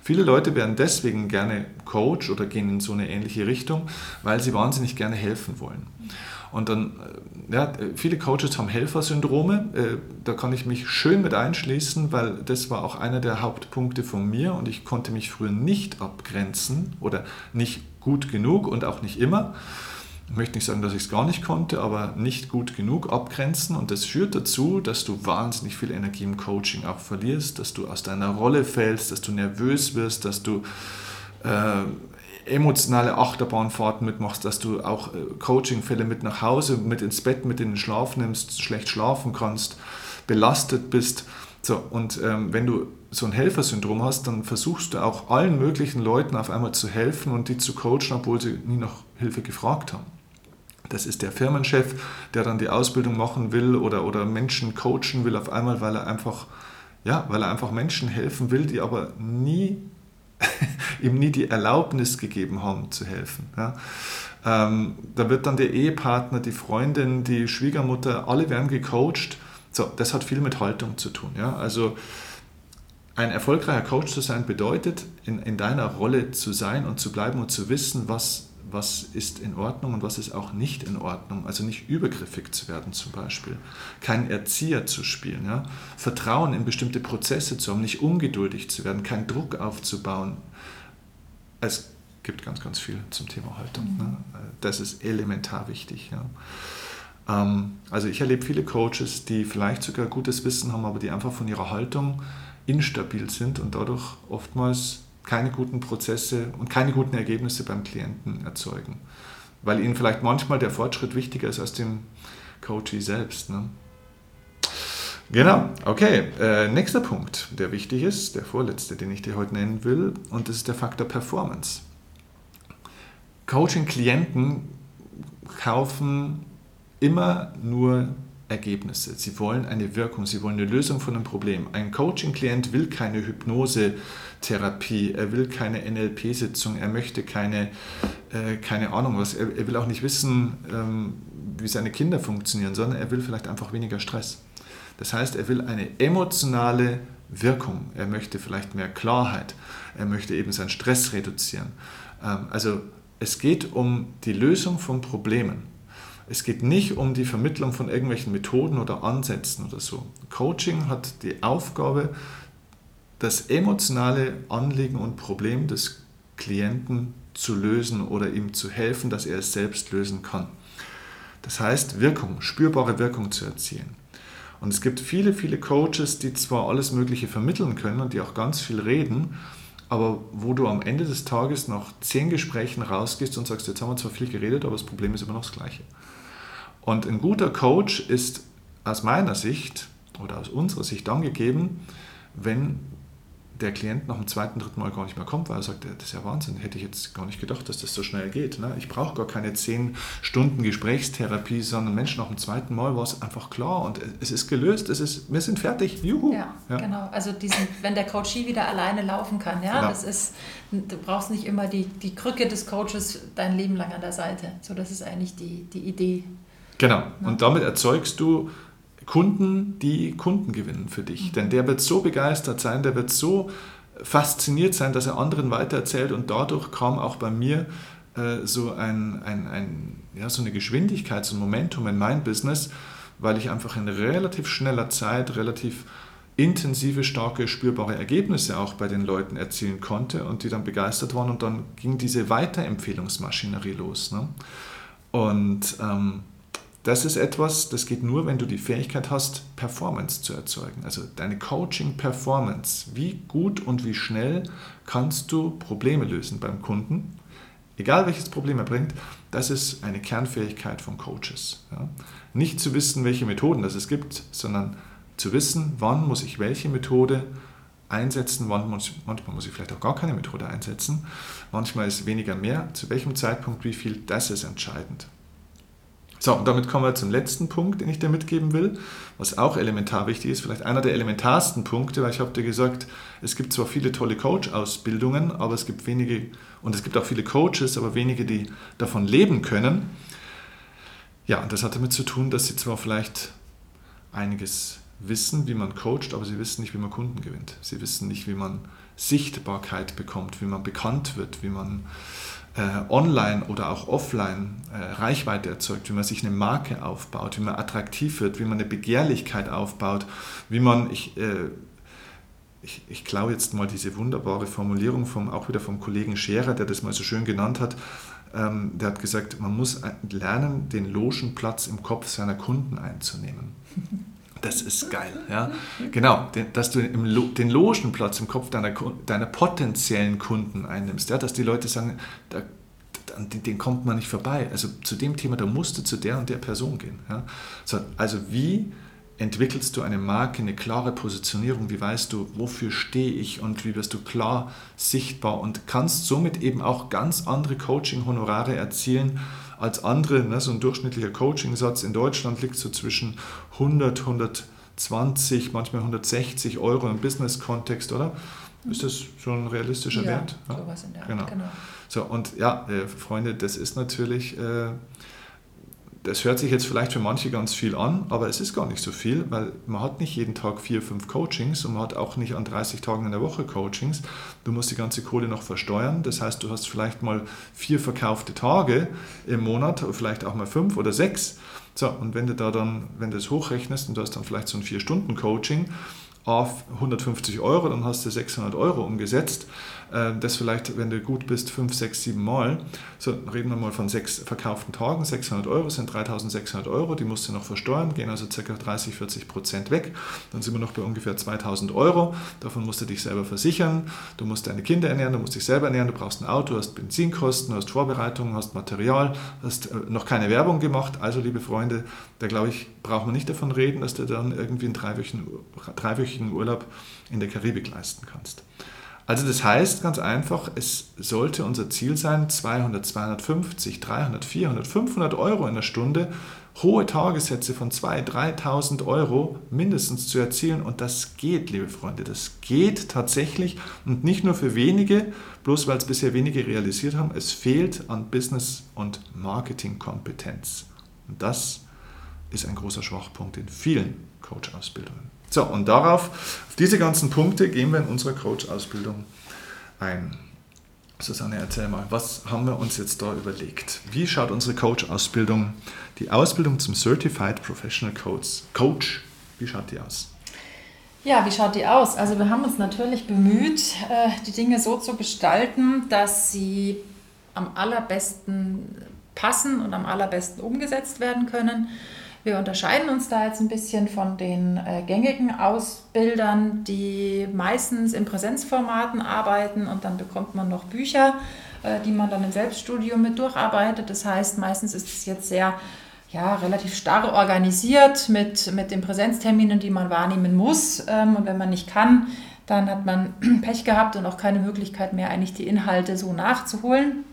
Viele Leute werden deswegen gerne Coach oder gehen in so eine ähnliche Richtung, weil sie wahnsinnig gerne helfen wollen. Und dann, äh, ja, viele Coaches haben Helfersyndrome. Äh, da kann ich mich schön mit einschließen, weil das war auch einer der Hauptpunkte von mir und ich konnte mich früher nicht abgrenzen oder nicht gut genug und auch nicht immer. Ich möchte nicht sagen, dass ich es gar nicht konnte, aber nicht gut genug abgrenzen. Und das führt dazu, dass du wahnsinnig viel Energie im Coaching auch verlierst, dass du aus deiner Rolle fällst, dass du nervös wirst, dass du äh, emotionale Achterbahnfahrten mitmachst, dass du auch äh, Coachingfälle mit nach Hause, mit ins Bett, mit in den Schlaf nimmst, schlecht schlafen kannst, belastet bist. So, und ähm, wenn du so ein Helfersyndrom hast, dann versuchst du auch allen möglichen Leuten auf einmal zu helfen und die zu coachen, obwohl sie nie nach Hilfe gefragt haben. Das ist der Firmenchef, der dann die Ausbildung machen will oder, oder Menschen coachen will auf einmal, weil er einfach, ja, weil er einfach Menschen helfen will, die aber nie ihm nie die Erlaubnis gegeben haben zu helfen. Ja. Ähm, da wird dann der Ehepartner, die Freundin, die Schwiegermutter, alle werden gecoacht. So, das hat viel mit Haltung zu tun. Ja. Also ein erfolgreicher Coach zu sein bedeutet, in, in deiner Rolle zu sein und zu bleiben und zu wissen, was was ist in Ordnung und was ist auch nicht in Ordnung. Also nicht übergriffig zu werden zum Beispiel, kein Erzieher zu spielen, ja? Vertrauen in bestimmte Prozesse zu haben, nicht ungeduldig zu werden, keinen Druck aufzubauen. Es gibt ganz, ganz viel zum Thema Haltung. Ne? Das ist elementar wichtig. Ja? Ähm, also ich erlebe viele Coaches, die vielleicht sogar gutes Wissen haben, aber die einfach von ihrer Haltung instabil sind und dadurch oftmals keine guten Prozesse und keine guten Ergebnisse beim Klienten erzeugen. Weil ihnen vielleicht manchmal der Fortschritt wichtiger ist als dem Coachee selbst. Ne? Genau, okay. Äh, nächster Punkt, der wichtig ist, der vorletzte, den ich dir heute nennen will, und das ist der Faktor Performance. Coaching-Klienten kaufen immer nur Ergebnisse. Sie wollen eine Wirkung, sie wollen eine Lösung von einem Problem. Ein Coaching-Klient will keine Hypnose-Therapie, er will keine NLP-Sitzung, er möchte keine, äh, keine Ahnung was, er, er, will auch nicht wissen, ähm, wie seine Kinder funktionieren, sondern er will vielleicht einfach weniger Stress. Das heißt, er will eine emotionale Wirkung, er möchte vielleicht mehr Klarheit, er möchte eben seinen Stress reduzieren. Ähm, also es geht um die Lösung von Problemen. Es geht nicht um die Vermittlung von irgendwelchen Methoden oder Ansätzen oder so. Coaching hat die Aufgabe, das emotionale Anliegen und Problem des Klienten zu lösen oder ihm zu helfen, dass er es selbst lösen kann. Das heißt, Wirkung, spürbare Wirkung zu erzielen. Und es gibt viele, viele Coaches, die zwar alles Mögliche vermitteln können und die auch ganz viel reden, aber wo du am Ende des Tages nach zehn Gesprächen rausgehst und sagst, jetzt haben wir zwar viel geredet, aber das Problem ist immer noch das gleiche. Und ein guter Coach ist aus meiner Sicht oder aus unserer Sicht dann gegeben, wenn der Klient nach dem zweiten, dritten Mal gar nicht mehr kommt, weil er sagt, das ist ja Wahnsinn, hätte ich jetzt gar nicht gedacht, dass das so schnell geht. Ne? Ich brauche gar keine zehn Stunden Gesprächstherapie, sondern Mensch, nach dem zweiten Mal war es einfach klar und es ist gelöst, es ist, wir sind fertig, juhu. Ja, ja. genau. Also diesen, wenn der Coachie wieder alleine laufen kann, ja, genau. das ist, du brauchst nicht immer die, die Krücke des Coaches dein Leben lang an der Seite. So, das ist eigentlich die, die Idee. Genau. Und damit erzeugst du Kunden, die Kunden gewinnen für dich. Mhm. Denn der wird so begeistert sein, der wird so fasziniert sein, dass er anderen weitererzählt. Und dadurch kam auch bei mir äh, so, ein, ein, ein, ja, so eine Geschwindigkeit, so ein Momentum in mein Business, weil ich einfach in relativ schneller Zeit relativ intensive, starke, spürbare Ergebnisse auch bei den Leuten erzielen konnte und die dann begeistert waren und dann ging diese Weiterempfehlungsmaschinerie los. Ne? Und ähm, das ist etwas, das geht nur, wenn du die Fähigkeit hast, Performance zu erzeugen. Also deine Coaching-Performance. Wie gut und wie schnell kannst du Probleme lösen beim Kunden? Egal welches Problem er bringt, das ist eine Kernfähigkeit von Coaches. Ja? Nicht zu wissen, welche Methoden das es gibt, sondern zu wissen, wann muss ich welche Methode einsetzen, wann muss, manchmal muss ich vielleicht auch gar keine Methode einsetzen, manchmal ist weniger mehr, zu welchem Zeitpunkt wie viel, das ist entscheidend. So, und damit kommen wir zum letzten Punkt, den ich dir mitgeben will, was auch elementar wichtig ist, vielleicht einer der elementarsten Punkte, weil ich habe dir gesagt, es gibt zwar viele tolle Coach-Ausbildungen, aber es gibt wenige, und es gibt auch viele Coaches, aber wenige, die davon leben können. Ja, und das hat damit zu tun, dass sie zwar vielleicht einiges wissen, wie man coacht, aber sie wissen nicht, wie man Kunden gewinnt. Sie wissen nicht, wie man Sichtbarkeit bekommt, wie man bekannt wird, wie man äh, online oder auch offline äh, Reichweite erzeugt, wie man sich eine Marke aufbaut, wie man attraktiv wird, wie man eine Begehrlichkeit aufbaut, wie man, ich, äh, ich, ich klaue jetzt mal diese wunderbare Formulierung vom, auch wieder vom Kollegen Scherer, der das mal so schön genannt hat, ähm, der hat gesagt, man muss lernen, den Logenplatz im Kopf seiner Kunden einzunehmen. Das ist geil. Ja? Genau, dass du den Logenplatz im Kopf deiner, deiner potenziellen Kunden einnimmst. Ja? Dass die Leute sagen, da, den kommt man nicht vorbei. Also zu dem Thema, da musst du zu der und der Person gehen. Ja? So, also wie entwickelst du eine Marke, eine klare Positionierung, wie weißt du, wofür stehe ich und wie wirst du klar sichtbar und kannst somit eben auch ganz andere Coaching-Honorare erzielen als andere. Ne, so ein durchschnittlicher Coaching-Satz in Deutschland liegt so zwischen 100, 120, manchmal 160 Euro im Business-Kontext, oder? Ist das so ein realistischer ja, Wert? Ja, sowas in der genau. genau. So, und ja, äh, Freunde, das ist natürlich... Äh, das hört sich jetzt vielleicht für manche ganz viel an, aber es ist gar nicht so viel, weil man hat nicht jeden Tag vier, fünf Coachings und man hat auch nicht an 30 Tagen in der Woche Coachings. Du musst die ganze Kohle noch versteuern. Das heißt, du hast vielleicht mal vier verkaufte Tage im Monat, vielleicht auch mal fünf oder sechs. So, und wenn du da dann, wenn du das hochrechnest und du hast dann vielleicht so ein Vier-Stunden-Coaching, auf 150 Euro, dann hast du 600 Euro umgesetzt. Äh, das vielleicht, wenn du gut bist, 5, 6, 7 Mal. So, reden wir mal von sechs verkauften Tagen. 600 Euro sind 3600 Euro, die musst du noch versteuern, gehen also ca. 30, 40 Prozent weg. Dann sind wir noch bei ungefähr 2000 Euro. Davon musst du dich selber versichern, du musst deine Kinder ernähren, du musst dich selber ernähren, du brauchst ein Auto, hast Benzinkosten, hast Vorbereitungen, hast Material, hast äh, noch keine Werbung gemacht. Also, liebe Freunde, da glaube ich, braucht man nicht davon reden, dass du dann irgendwie einen dreiwöchigen, dreiwöchigen Urlaub in der Karibik leisten kannst. Also das heißt ganz einfach, es sollte unser Ziel sein, 200, 250, 300, 400, 500 Euro in der Stunde, hohe Tagessätze von 2.000, 3.000 Euro mindestens zu erzielen. Und das geht, liebe Freunde, das geht tatsächlich und nicht nur für wenige, bloß weil es bisher wenige realisiert haben. Es fehlt an Business- und Marketingkompetenz. Und das ist ein großer Schwachpunkt in vielen Coach-Ausbildungen. So, und darauf, auf diese ganzen Punkte gehen wir in unserer Coach-Ausbildung ein. Susanne, erzähl mal, was haben wir uns jetzt da überlegt? Wie schaut unsere Coach-Ausbildung, die Ausbildung zum Certified Professional Coach, Coach, wie schaut die aus? Ja, wie schaut die aus? Also wir haben uns natürlich bemüht, äh, die Dinge so zu gestalten, dass sie am allerbesten passen und am allerbesten umgesetzt werden können. Wir unterscheiden uns da jetzt ein bisschen von den äh, gängigen Ausbildern, die meistens in Präsenzformaten arbeiten und dann bekommt man noch Bücher, äh, die man dann im Selbststudium mit durcharbeitet. Das heißt, meistens ist es jetzt sehr ja, relativ starr organisiert mit, mit den Präsenzterminen, die man wahrnehmen muss. Ähm, und wenn man nicht kann, dann hat man Pech gehabt und auch keine Möglichkeit mehr, eigentlich die Inhalte so nachzuholen.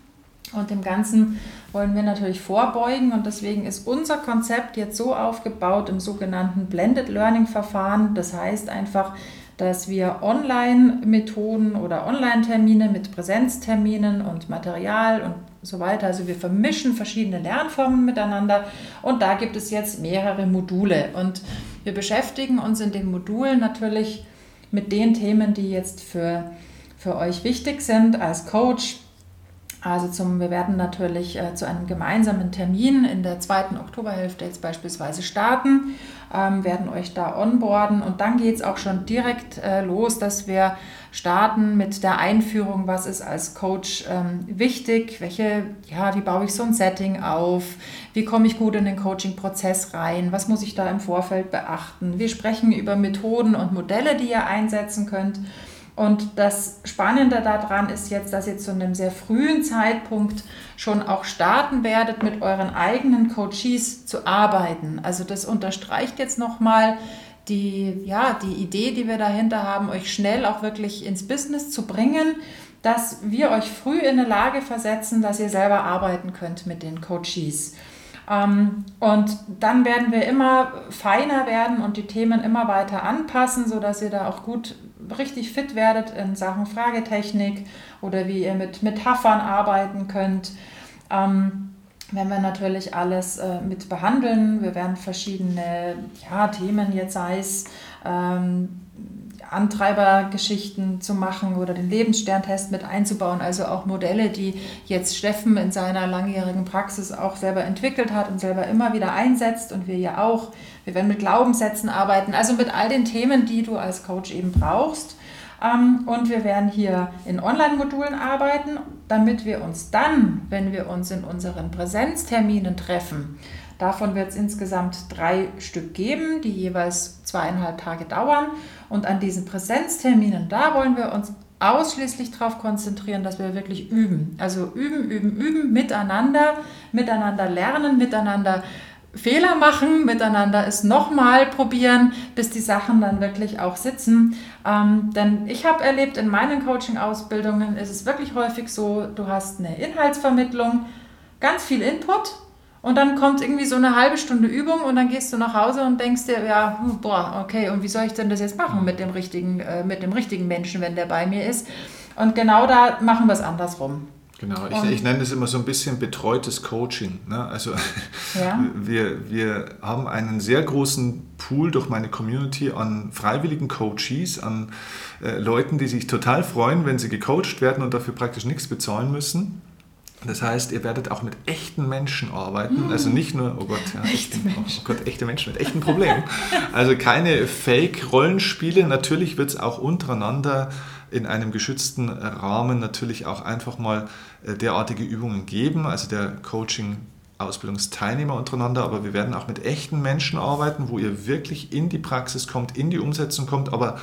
Und dem Ganzen wollen wir natürlich vorbeugen. Und deswegen ist unser Konzept jetzt so aufgebaut im sogenannten Blended Learning Verfahren. Das heißt einfach, dass wir Online-Methoden oder Online-Termine mit Präsenzterminen und Material und so weiter, also wir vermischen verschiedene Lernformen miteinander. Und da gibt es jetzt mehrere Module. Und wir beschäftigen uns in den Modulen natürlich mit den Themen, die jetzt für, für euch wichtig sind als Coach Also zum, wir werden natürlich äh, zu einem gemeinsamen Termin in der zweiten Oktoberhälfte jetzt beispielsweise starten, ähm, werden euch da onboarden und dann geht es auch schon direkt äh, los, dass wir starten mit der Einführung, was ist als Coach ähm, wichtig, welche, ja, wie baue ich so ein Setting auf, wie komme ich gut in den Coaching-Prozess rein, was muss ich da im Vorfeld beachten. Wir sprechen über Methoden und Modelle, die ihr einsetzen könnt. Und das Spannende daran ist jetzt, dass ihr zu einem sehr frühen Zeitpunkt schon auch starten werdet, mit euren eigenen Coaches zu arbeiten. Also das unterstreicht jetzt nochmal die, ja, die Idee, die wir dahinter haben, euch schnell auch wirklich ins Business zu bringen, dass wir euch früh in eine Lage versetzen, dass ihr selber arbeiten könnt mit den Coaches. Ähm, und dann werden wir immer feiner werden und die Themen immer weiter anpassen, sodass ihr da auch gut richtig fit werdet in Sachen Fragetechnik oder wie ihr mit Metaphern arbeiten könnt. Ähm, werden wir natürlich alles äh, mit behandeln. Wir werden verschiedene ja, Themen, jetzt sei es ähm, Antreibergeschichten zu machen oder den Lebenssterntest mit einzubauen, also auch Modelle, die jetzt Steffen in seiner langjährigen Praxis auch selber entwickelt hat und selber immer wieder einsetzt und wir ja auch. Wir werden mit Glaubenssätzen arbeiten, also mit all den Themen, die du als Coach eben brauchst. Ähm, und wir werden hier in Online-Modulen arbeiten, damit wir uns dann, wenn wir uns in unseren Präsenzterminen treffen, Davon wird es insgesamt drei Stück geben, die jeweils zweieinhalb Tage dauern. Und an diesen Präsenzterminen, da wollen wir uns ausschließlich darauf konzentrieren, dass wir wirklich üben. Also üben, üben, üben, miteinander, miteinander lernen, miteinander Fehler machen, miteinander es nochmal probieren, bis die Sachen dann wirklich auch sitzen. Ähm, denn ich habe erlebt, in meinen Coaching-Ausbildungen ist es wirklich häufig so, du hast eine Inhaltsvermittlung, ganz viel Input und dann kommt irgendwie so eine halbe Stunde Übung und dann gehst du nach Hause und denkst dir, ja, hm, boah, okay, und wie soll ich denn das jetzt machen mit dem richtigen, äh, mit dem richtigen Menschen, wenn der bei mir ist? Und genau da machen wir es andersrum. Genau, ich, ich, nenne das immer so ein bisschen betreutes Coaching. Ne? Also ja. wir, wir haben einen sehr großen Pool durch meine Community an freiwilligen Coaches, an äh, Leuten, die sich total freuen, wenn sie gecoacht werden und dafür praktisch nichts bezahlen müssen. Das heißt, ihr werdet auch mit echten Menschen arbeiten, mhm. also nicht nur, oh Gott, ja, echte, oh Gott, echte Menschen mit echten Problemen. Also keine Fake-Rollenspiele. Natürlich wird es auch untereinander in einem geschützten Rahmen natürlich auch einfach mal äh, derartige Übungen geben, also der Coaching Ausbildungsteilnehmer untereinander, aber wir werden auch mit echten Menschen arbeiten, wo ihr wirklich in die Praxis kommt, in die Umsetzung kommt, aber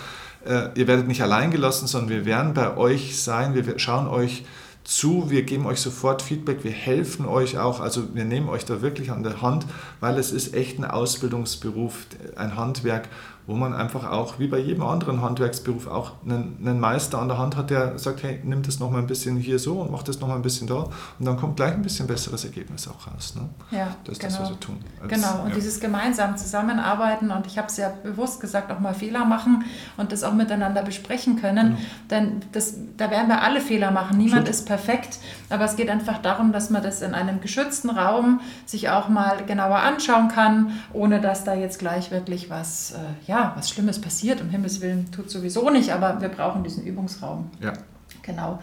äh, ihr werdet nicht allein gelassen, sondern wir werden bei euch sein, wir schauen euch zu, wir geben euch sofort Feedback, wir helfen euch auch, also wir nehmen euch da wirklich an der Hand, weil es ist echt ein Ausbildungsberuf, ein Handwerk wo man einfach auch, wie bei jedem anderen Handwerksberuf, auch einen, einen, Meister an der Hand hat, der sagt, hey, nimm das noch mal ein bisschen hier so und mach das noch mal ein bisschen da und dann kommt gleich ein bisschen besseres Ergebnis auch raus. Ne? Ja, das ist genau. das, was wir tun. Als, genau, und ja. dieses gemeinsam zusammenarbeiten und ich habe es ja bewusst gesagt, auch mal Fehler machen und das auch miteinander besprechen können, genau. denn das, da werden wir alle Fehler machen, niemand Absolut. ist perfekt, aber es geht einfach darum, dass man das in einem geschützten Raum sich auch mal genauer anschauen kann, ohne dass da jetzt gleich wirklich was, äh, ja, ja, was Schlimmes passiert, um Himmels Willen tut sowieso nicht, aber wir brauchen diesen Übungsraum. Ja. Genau.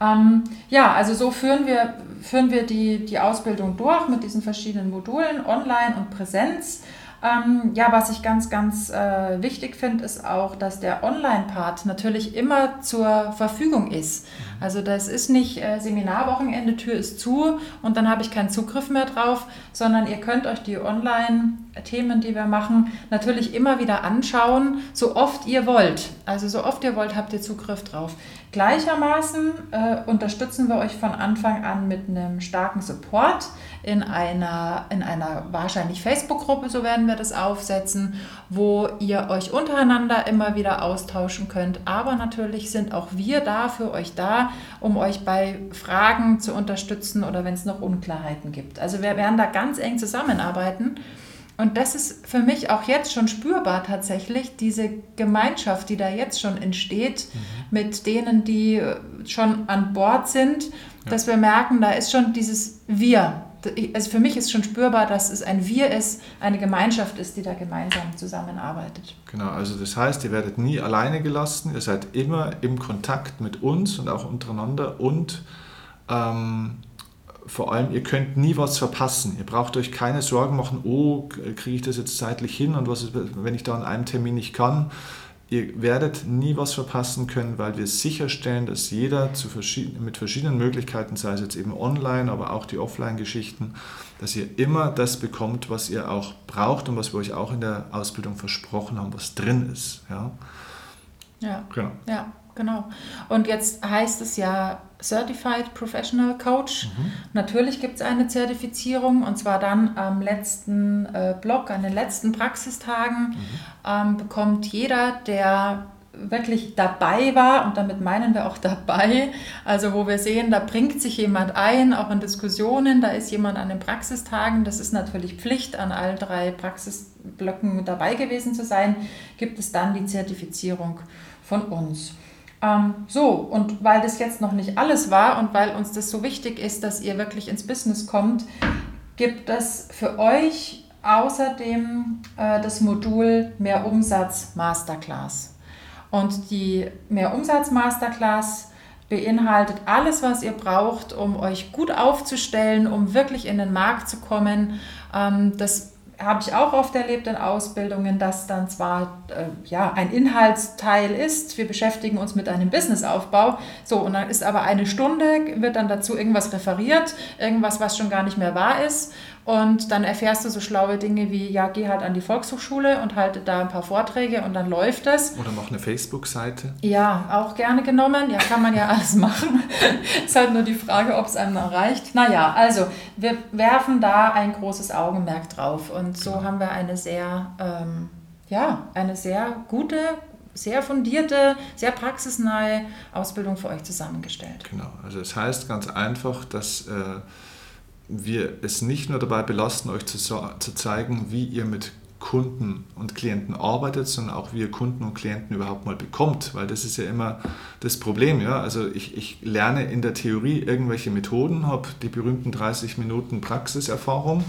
Ähm, ja, also so führen wir, führen wir die, die Ausbildung durch mit diesen verschiedenen Modulen, Online und Präsenz. Ähm, ja, was ich ganz, ganz äh, wichtig finde, ist auch, dass der Online-Part natürlich immer zur Verfügung ist. Mhm. Also das ist nicht äh, Seminarwochenende, Tür ist zu und dann habe ich keinen Zugriff mehr drauf, sondern ihr könnt euch die Online-Themen, die wir machen, natürlich immer wieder anschauen, so oft ihr wollt. Also so oft ihr wollt, habt ihr Zugriff drauf. Gleichermaßen äh, unterstützen wir euch von Anfang an mit einem starken Support in einer, in einer wahrscheinlich Facebook-Gruppe, so werden wir das aufsetzen, wo ihr euch untereinander immer wieder austauschen könnt. Aber natürlich sind auch wir da für euch da, um euch bei Fragen zu unterstützen oder wenn es noch Unklarheiten gibt. Also wir werden da ganz eng zusammenarbeiten. Und das ist für mich auch jetzt schon spürbar tatsächlich, diese Gemeinschaft, die da jetzt schon entsteht, mhm. mit denen, die schon an Bord sind, ja. dass wir merken, da ist schon dieses Wir. Also für mich ist schon spürbar, dass es ein Wir ist, eine Gemeinschaft ist, die da gemeinsam zusammenarbeitet. Genau, also das heißt, ihr werdet nie alleine gelassen, ihr seid immer im Kontakt mit uns und auch untereinander und Ähm, vor allem, ihr könnt nie was verpassen. Ihr braucht euch keine Sorgen machen, oh, kriege ich das jetzt zeitlich hin und was ist, wenn ich da an einem Termin nicht kann. Ihr werdet nie was verpassen können, weil wir sicherstellen, dass jeder verschieden, mit verschiedenen Möglichkeiten, sei es jetzt eben online, aber auch die Offline-Geschichten, dass ihr immer das bekommt, was ihr auch braucht und was wir euch auch in der Ausbildung versprochen haben, was drin ist. Ja, ja. Genau. ja genau. Und jetzt heißt es ja Certified Professional Coach. Mhm. Natürlich gibt es eine Zertifizierung und zwar dann am letzten äh, Block, an den letzten Praxistagen, mhm. ähm, bekommt jeder, der wirklich dabei war, und damit meinen wir auch dabei, also wo wir sehen, da bringt sich jemand ein, auch in Diskussionen, da ist jemand an den Praxistagen, das ist natürlich Pflicht, an all drei Praxisblöcken dabei gewesen zu sein, gibt es dann die Zertifizierung von uns. Ähm, so, und weil das jetzt noch nicht alles war und weil uns das so wichtig ist, dass ihr wirklich ins Business kommt, gibt es für euch außerdem äh, das Modul Mehr Umsatz Masterclass. Und die Mehr Umsatz Masterclass beinhaltet alles, was ihr braucht, um euch gut aufzustellen, um wirklich in den Markt zu kommen. Ähm, das habe ich auch oft erlebt in Ausbildungen, dass dann zwar äh, ja, ein Inhaltsteil ist, wir beschäftigen uns mit einem Businessaufbau, so und dann ist aber eine Stunde, wird dann dazu irgendwas referiert, irgendwas, was schon gar nicht mehr wahr ist und dann erfährst du so schlaue Dinge wie, ja, geh halt an die Volkshochschule und halte da ein paar Vorträge und dann läuft es. Oder mach eine Facebook-Seite. Ja, auch gerne genommen. Ja, kann man ja alles machen. ist halt nur die Frage, ob es einem erreicht. Naja, also wir werfen da ein großes Augenmerk drauf. Und so genau. haben wir eine sehr, ähm, ja, eine sehr gute, sehr fundierte, sehr praxisnahe Ausbildung für euch zusammengestellt. Genau, also es das heißt ganz einfach, dass äh, wir es nicht nur dabei belasten, euch zu, zu zeigen, wie ihr mit Kunden und Klienten arbeitet, sondern auch wie ihr Kunden und Klienten überhaupt mal bekommt, weil das ist ja immer das Problem. Ja? Also ich, ich lerne in der Theorie irgendwelche Methoden, habe die berühmten 30 Minuten Praxiserfahrung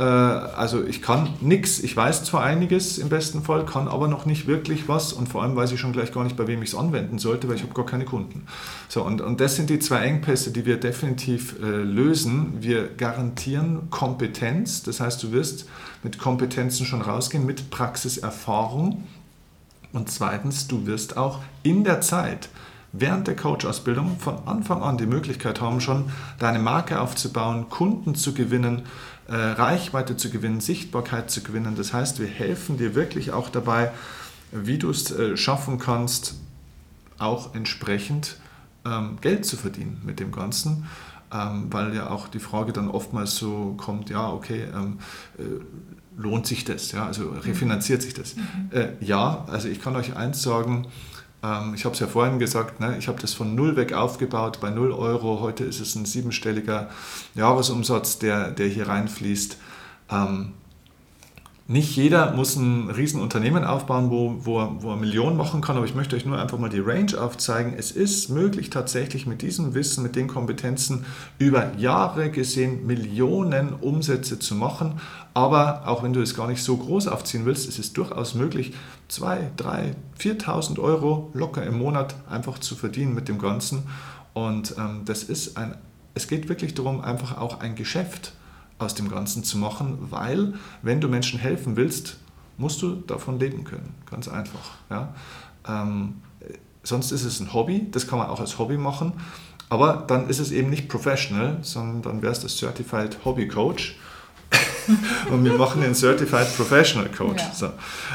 also ich kann nichts, ich weiß zwar einiges im besten Fall, kann aber noch nicht wirklich was und vor allem weiß ich schon gleich gar nicht, bei wem ich es anwenden sollte, weil ich habe gar keine Kunden. So, und, und das sind die zwei Engpässe, die wir definitiv äh, lösen. Wir garantieren Kompetenz, das heißt, du wirst mit Kompetenzen schon rausgehen, mit Praxiserfahrung. Und zweitens, du wirst auch in der Zeit, während der Coach-Ausbildung von Anfang an die Möglichkeit haben, schon deine Marke aufzubauen, Kunden zu gewinnen, äh, Reichweite zu gewinnen, Sichtbarkeit zu gewinnen. Das heißt, wir helfen dir wirklich auch dabei, wie du es äh, schaffen kannst, auch entsprechend ähm, Geld zu verdienen mit dem Ganzen. Ähm, weil ja auch die Frage dann oftmals so kommt, ja, okay, ähm, äh, lohnt sich das? Ja, also refinanziert sich das? Mhm. Äh, ja, also ich kann euch eins sagen, ich habe es ja vorhin gesagt, ne, ich habe das von null weg aufgebaut bei 0 Euro. Heute ist es ein siebenstelliger Jahresumsatz, der, der hier reinfließt. Ähm, nicht jeder muss ein Riesenunternehmen aufbauen, wo, wo, er, wo er Millionen machen kann, aber ich möchte euch nur einfach mal die Range aufzeigen. Es ist möglich, tatsächlich mit diesem Wissen, mit den Kompetenzen über Jahre gesehen Millionen Umsätze zu machen. Aber auch wenn du es gar nicht so groß aufziehen willst, ist es durchaus möglich, 2, 3, 4.000 Euro locker im Monat einfach zu verdienen mit dem Ganzen. Und ähm, das ist ein, es geht wirklich darum, einfach auch ein Geschäft aus dem Ganzen zu machen, weil wenn du Menschen helfen willst, musst du davon leben können. Ganz einfach. Ja? Ähm, sonst ist es ein Hobby, das kann man auch als Hobby machen, aber dann ist es eben nicht professional, sondern dann es das Certified Hobby Coach. und wir machen den Certified Professional Coach. Ja. So.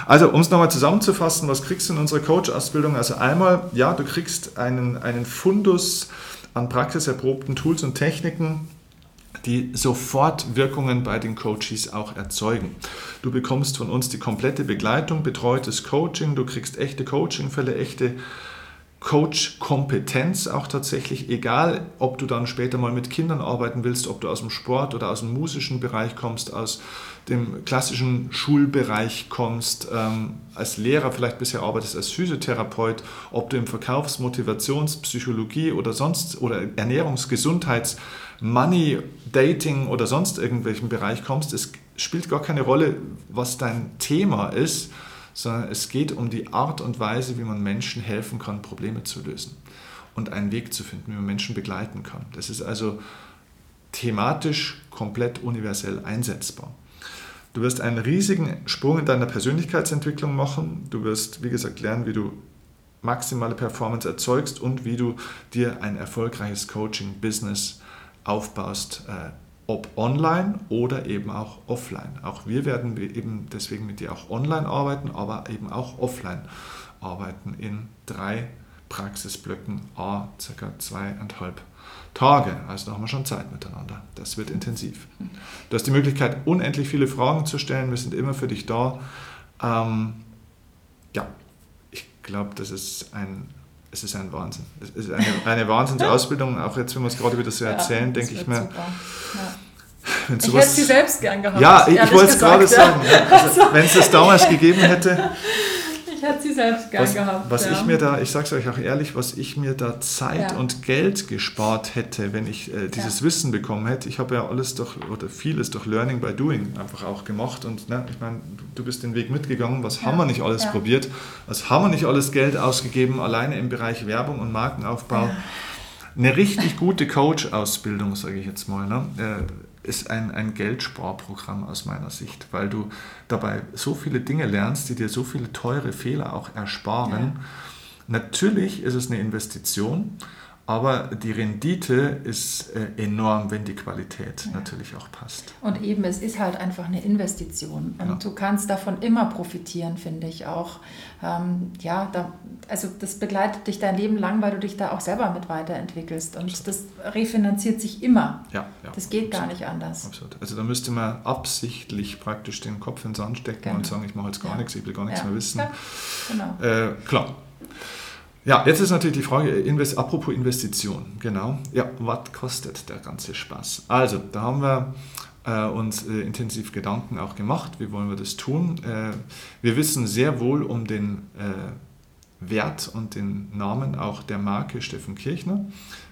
Also, um es nochmal zusammenzufassen, was kriegst du in unserer Coach-Ausbildung? Also einmal, ja, du kriegst einen, einen Fundus an praxiserprobten Tools und Techniken, die sofort Wirkungen bei den Coaches auch erzeugen. Du bekommst von uns die komplette Begleitung, betreutes Coaching, du kriegst echte Coachingfälle, echte Coach-Kompetenz auch tatsächlich, egal ob du dann später mal mit Kindern arbeiten willst, ob du aus dem Sport oder aus dem musischen Bereich kommst, aus dem klassischen Schulbereich kommst, ähm, als Lehrer vielleicht bisher arbeitest, als Physiotherapeut, ob du im Verkaufs-, Motivations-, Psychologie oder sonst oder Ernährungs-, Gesundheits-, Money, Dating oder sonst irgendwelchen Bereich kommst, es spielt gar keine Rolle, was dein Thema ist, sondern es geht um die Art und Weise, wie man Menschen helfen kann, Probleme zu lösen. und einen Weg zu finden, wie man Menschen begleiten kann. Das ist also thematisch komplett universell einsetzbar. Du wirst einen riesigen Sprung in deiner Persönlichkeitsentwicklung machen. Du wirst, wie gesagt, lernen, wie du maximale Performance erzeugst und wie du dir ein erfolgreiches Coaching-Business aufbaust, äh, ob online oder eben auch offline. Auch wir werden eben deswegen mit dir auch online arbeiten, aber eben auch offline arbeiten in drei Praxisblöcken, a circa zweieinhalb Tage. Also da haben wir schon Zeit miteinander. Das wird intensiv. Du hast die Möglichkeit, unendlich viele Fragen zu stellen. Wir sind immer für dich da. Ähm, ja, ich glaube, das ist ein, es ist ein Wahnsinn. Es ist eine, eine Wahnsinnsausbildung. Auch jetzt, wenn wir es gerade wieder so erzählen, ja, denke ich mir. Ja. Ich hätte sie selbst gern gehabt. Ja, ich, ich wollte es gerade sagen. Also, wenn es das damals gegeben hätte, ich hätte sie selbst gern was, gehabt. Was ja. ich mir da, ich sage es euch auch ehrlich, was ich mir da Zeit ja. und Geld gespart hätte, wenn ich äh, dieses ja. Wissen bekommen hätte. Ich habe ja alles durch, oder vieles durch Learning by Doing einfach auch gemacht. Und ne, ich meine, du bist den Weg mitgegangen. Was haben wir nicht alles probiert? Was haben wir nicht alles Geld ausgegeben, alleine im Bereich Werbung und Markenaufbau? Eine richtig gute Coach-Ausbildung, sage ich jetzt mal. Ne? Äh, ist ein, ein Geldsparprogramm aus meiner Sicht, weil du dabei so viele Dinge lernst, die dir so viele teure Fehler auch ersparen. Ja. Natürlich ist es eine Investition, aber die Rendite ist äh, enorm, wenn die Qualität ja. natürlich auch passt. Und eben, es ist halt einfach eine Investition. Und ja. du kannst davon immer profitieren, finde ich auch. Ähm, ja, da, also das begleitet dich dein Leben lang, weil du dich da auch selber mit weiterentwickelst. Und absolut. das refinanziert sich immer. Ja, ja das geht absolut. gar nicht anders. Absolut. Also da müsste man absichtlich praktisch den Kopf in den Sand stecken genau. und sagen, ich mache jetzt gar nichts, ich will gar nichts mehr wissen. Genau. Äh, klar. Ja, jetzt ist natürlich die Frage, Invest, apropos Investition, genau. Ja, was kostet der ganze Spaß? Also, da haben wir äh, uns äh, intensiv Gedanken auch gemacht, wie wollen wir das tun. Äh, wir wissen sehr wohl um den äh, Wert und den Namen auch der Marke Steffen Kirchner.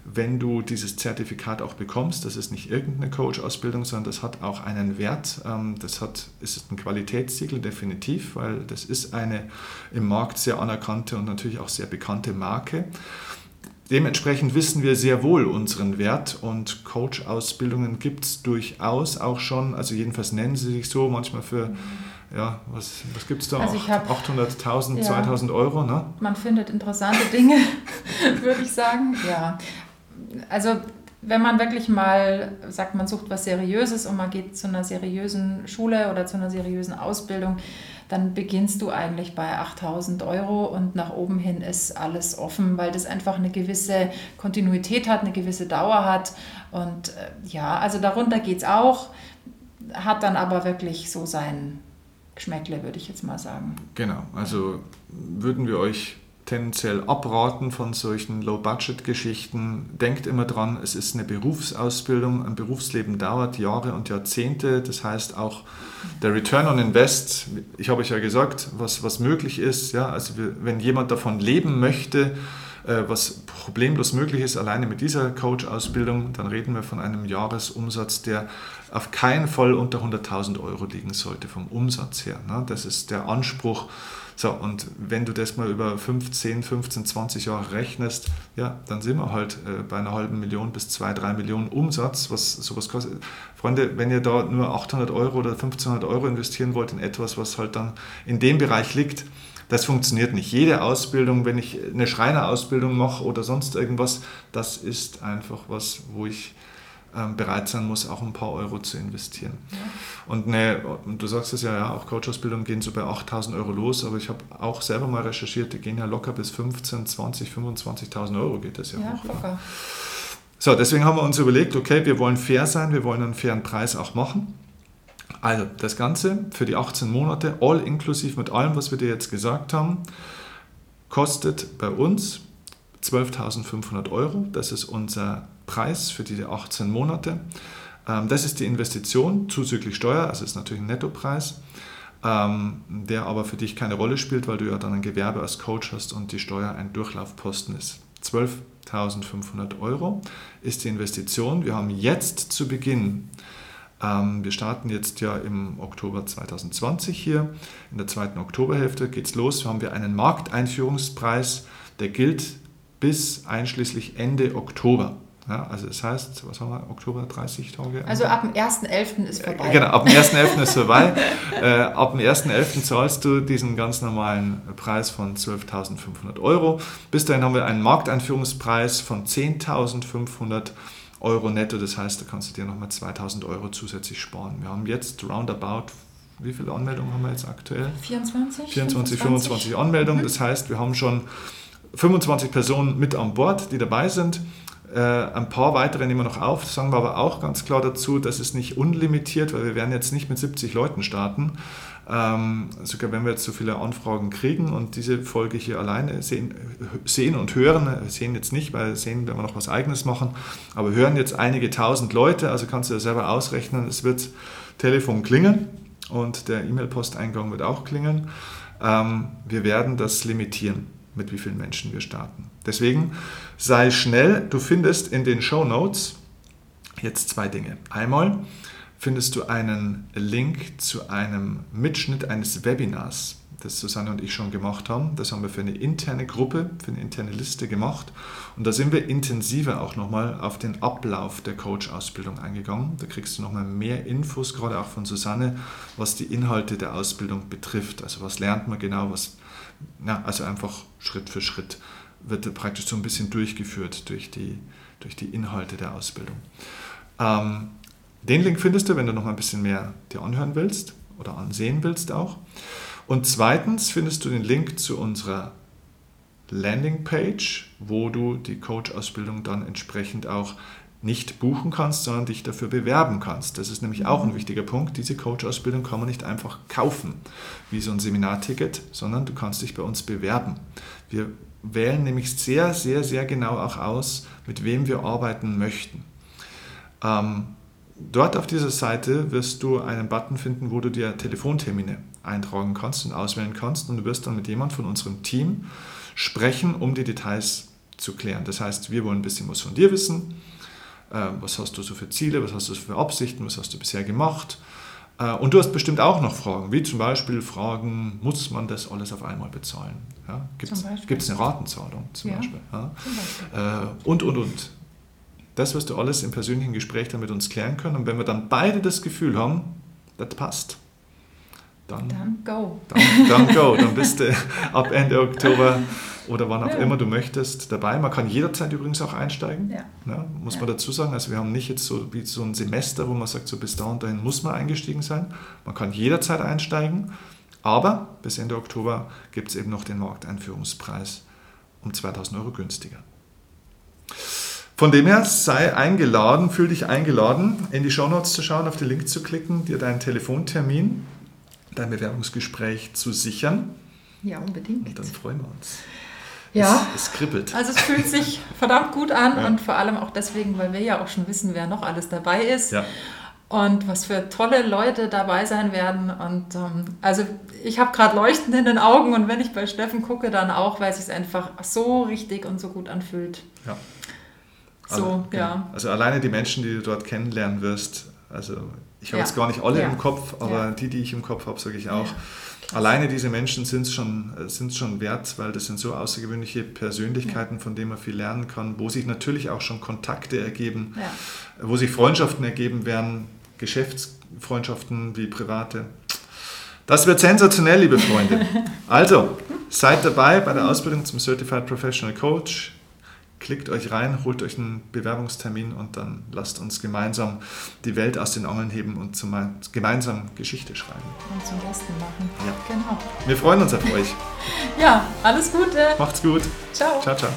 Wenn du dieses Zertifikat auch bekommst, das ist nicht irgendeine Coach-Ausbildung, sondern das hat auch einen Wert. Ähm, das hat, ist ein Qualitätssiegel definitiv, weil das ist eine im Markt sehr anerkannte und natürlich auch sehr bekannte Marke. Dementsprechend wissen wir sehr wohl unseren Wert und Coach-Ausbildungen gibt es durchaus auch schon, also jedenfalls nennen sie sich so, manchmal für ja, was, was gibt es da? Also 800.000, ja, 2000 Euro, ne? Man findet interessante Dinge, würde ich sagen. Ja, also wenn man wirklich mal sagt, man sucht was Seriöses und man geht zu einer seriösen Schule oder zu einer seriösen Ausbildung, dann beginnst du eigentlich bei 8000 Euro und nach oben hin ist alles offen, weil das einfach eine gewisse Kontinuität hat, eine gewisse Dauer hat. Und äh, ja, also darunter geht es auch, hat dann aber wirklich so sein Geschmäckle, würde ich jetzt mal sagen. Genau, also würden wir euch tendenziell abraten von solchen Low-Budget-Geschichten. Denkt immer dran, es ist eine Berufsausbildung, ein Berufsleben dauert Jahre und Jahrzehnte. Das heißt auch der Return on Invest, ich habe euch ja gesagt, was, was möglich ist. Ja, also wenn jemand davon leben möchte, äh, was problemlos möglich ist, alleine mit dieser Coach-Ausbildung, dann reden wir von einem Jahresumsatz, der auf keinen Fall unter 100.000 Euro liegen sollte vom Umsatz her. Ne? Das ist der Anspruch. So, und wenn du das mal über 15, 15, 20 Jahre rechnest, ja, dann sind wir halt äh, bei einer halben Million bis zwei, drei Millionen Umsatz, was sowas kostet. Freunde, wenn ihr da nur 800 Euro oder 1500 Euro investieren wollt in etwas, was halt dann in dem Bereich liegt, das funktioniert nicht. Jede Ausbildung, wenn ich eine Schreinerausbildung mache oder sonst irgendwas, das ist einfach was, wo ich bereit sein muss, auch ein paar Euro zu investieren. Ja. Und eine, du sagst es ja, ja auch Coach-Ausbildungen gehen so bei 8000 Euro los, aber ich habe auch selber mal recherchiert, die gehen ja locker bis 15, 20, 25.000 Euro geht das ja, ja hoch. Locker. So, deswegen haben wir uns überlegt, okay, wir wollen fair sein, wir wollen einen fairen Preis auch machen. Also, das Ganze für die 18 Monate, all inklusiv mit allem, was wir dir jetzt gesagt haben, kostet bei uns 12.500 Euro. Das ist unser Preis für diese 18 Monate. Ähm, das ist die Investition zuzüglich Steuer, also ist natürlich ein Nettopreis, ähm, der aber für dich keine Rolle spielt, weil du ja dann ein Gewerbe als Coach hast und die Steuer ein Durchlaufposten ist. 12.500 Euro ist die Investition. Wir haben jetzt zu Beginn, ähm, wir starten jetzt ja im Oktober 2020 hier, in der zweiten Oktoberhälfte geht es los, haben wir einen Markteinführungspreis, der gilt bis einschließlich Ende Oktober. Ja, also das heißt, was haben wir, Oktober 30 Tage? Also ab dem 1.11. ist vorbei. Genau, ab dem 1.11. ist vorbei. äh, ab dem 1.11. zahlst du diesen ganz normalen Preis von 12.500 Euro. Bis dahin haben wir einen Markteinführungspreis von 10.500 Euro netto. Das heißt, da kannst du dir nochmal 2.000 Euro zusätzlich sparen. Wir haben jetzt roundabout wie viele Anmeldungen haben wir jetzt aktuell? 24? 24, 25 Anmeldungen. Mhm. Das heißt, wir haben schon 25 Personen mit an Bord, die dabei sind. Äh, ein paar weitere nehmen wir noch auf, sagen wir aber auch ganz klar dazu, das ist nicht unlimitiert, weil wir werden jetzt nicht mit 70 Leuten starten. Ähm, sogar wenn wir jetzt so viele Anfragen kriegen und diese Folge hier alleine sehen, sehen und hören, sehen jetzt nicht, weil sehen werden wir noch was Eigenes machen, aber hören jetzt einige tausend Leute, also kannst du dir selber ausrechnen, es wird Telefon klingeln und der E-Mail-Posteingang wird auch klingeln. Ähm, wir werden das limitieren mit wie vielen Menschen wir starten. Deswegen sei schnell, du findest in den Show Notes jetzt zwei Dinge. Einmal findest du einen Link zu einem Mitschnitt eines Webinars, das Susanne und ich schon gemacht haben. Das haben wir für eine interne Gruppe, für eine interne Liste gemacht. Und da sind wir intensiver auch nochmal auf den Ablauf der Coach-Ausbildung eingegangen. Da kriegst du nochmal mehr Infos, gerade auch von Susanne, was die Inhalte der Ausbildung betrifft. Also was lernt man genau, was na, also einfach Schritt für Schritt wird praktisch so ein bisschen durchgeführt durch die, durch die Inhalte der Ausbildung. Ähm, den Link findest du, wenn du noch ein bisschen mehr dir anhören willst oder ansehen willst auch. Und zweitens findest du den Link zu unserer Landingpage, wo du die Coach-Ausbildung dann entsprechend auch nicht buchen kannst, sondern dich dafür bewerben kannst. Das ist nämlich auch ein wichtiger Punkt. Diese Coach-Ausbildung kann man nicht einfach kaufen, wie so ein Seminarticket, sondern du kannst dich bei uns bewerben. Wir wählen nämlich sehr, sehr, sehr genau auch aus, mit wem wir arbeiten möchten. Ähm, dort auf dieser Seite wirst du einen Button finden, wo du dir Telefontermine eintragen kannst und auswählen kannst und du wirst dann mit jemand von unserem Team sprechen, um die Details zu klären. Das heißt, wir wollen ein bisschen was von dir wissen was hast du so für Ziele, was hast du für Absichten, was hast du bisher gemacht. Äh, und du hast bestimmt auch noch Fragen, wie zum Beispiel Fragen, muss man das alles auf einmal bezahlen? Ja, Gibt es eine Ratenzahlung zum ja, Beispiel? Ja? Zum Beispiel. Äh, und, und, und. Das wirst du alles im persönlichen Gespräch dann mit uns klären können. Und wenn wir dann beide das Gefühl haben, das passt, dann, dann go. Dann, dann go. Dann bist du ab Ende Oktober oder wann auch ja. immer du möchtest dabei. Man kann jederzeit übrigens auch einsteigen, ja. Ja, muss man dazu sagen. Also wir haben nicht jetzt so wie so ein Semester, wo man sagt, so bis da und dahin muss man eingestiegen sein. Man kann jederzeit einsteigen, aber bis Ende Oktober gibt es eben noch den Markteinführungspreis um 2000 Euro günstiger. Von dem her sei eingeladen, fühl dich eingeladen, in die Shownotes zu schauen, auf den Link zu klicken, dir deinen Telefontermin, dein Bewerbungsgespräch zu sichern. Ja, unbedingt. Und dann freuen wir uns. Ja. Es, es, kribbelt. Also es fühlt sich verdammt gut an ja. und vor allem auch deswegen, weil wir ja auch schon wissen, wer noch alles dabei ist. Ja. Und was für tolle Leute dabei sein werden. Und ähm, also ich habe gerade Leuchten in den Augen und wenn ich bei Steffen gucke, dann auch, weil es sich einfach so richtig und so gut anfühlt. Ja. So, also, genau. ja. Also alleine die Menschen, die du dort kennenlernen wirst, also ich habe ja. jetzt gar nicht alle ja. im Kopf, aber die, die ich im Kopf habe, sage ich auch. Alleine diese Menschen sind es schon, sind's schon wert, weil das sind so außergewöhnliche Persönlichkeiten, von denen man viel lernen kann, wo sich natürlich auch schon Kontakte ergeben, ja. wo sich Freundschaften ergeben werden, Geschäftsfreundschaften wie private. Das wird sensationell, liebe Freunde. Also, seid dabei bei der Ausbildung zum Certified Professional Coach klickt euch rein, holt euch einen Bewerbungstermin und dann lasst uns gemeinsam die Welt aus den Angeln heben und zum, gemeinsam Geschichte schreiben. Und zum Besten machen. Ja. Genau. Wir freuen uns auf euch. ja, alles Gute. Macht's gut. Ciao. Ciao, ciao.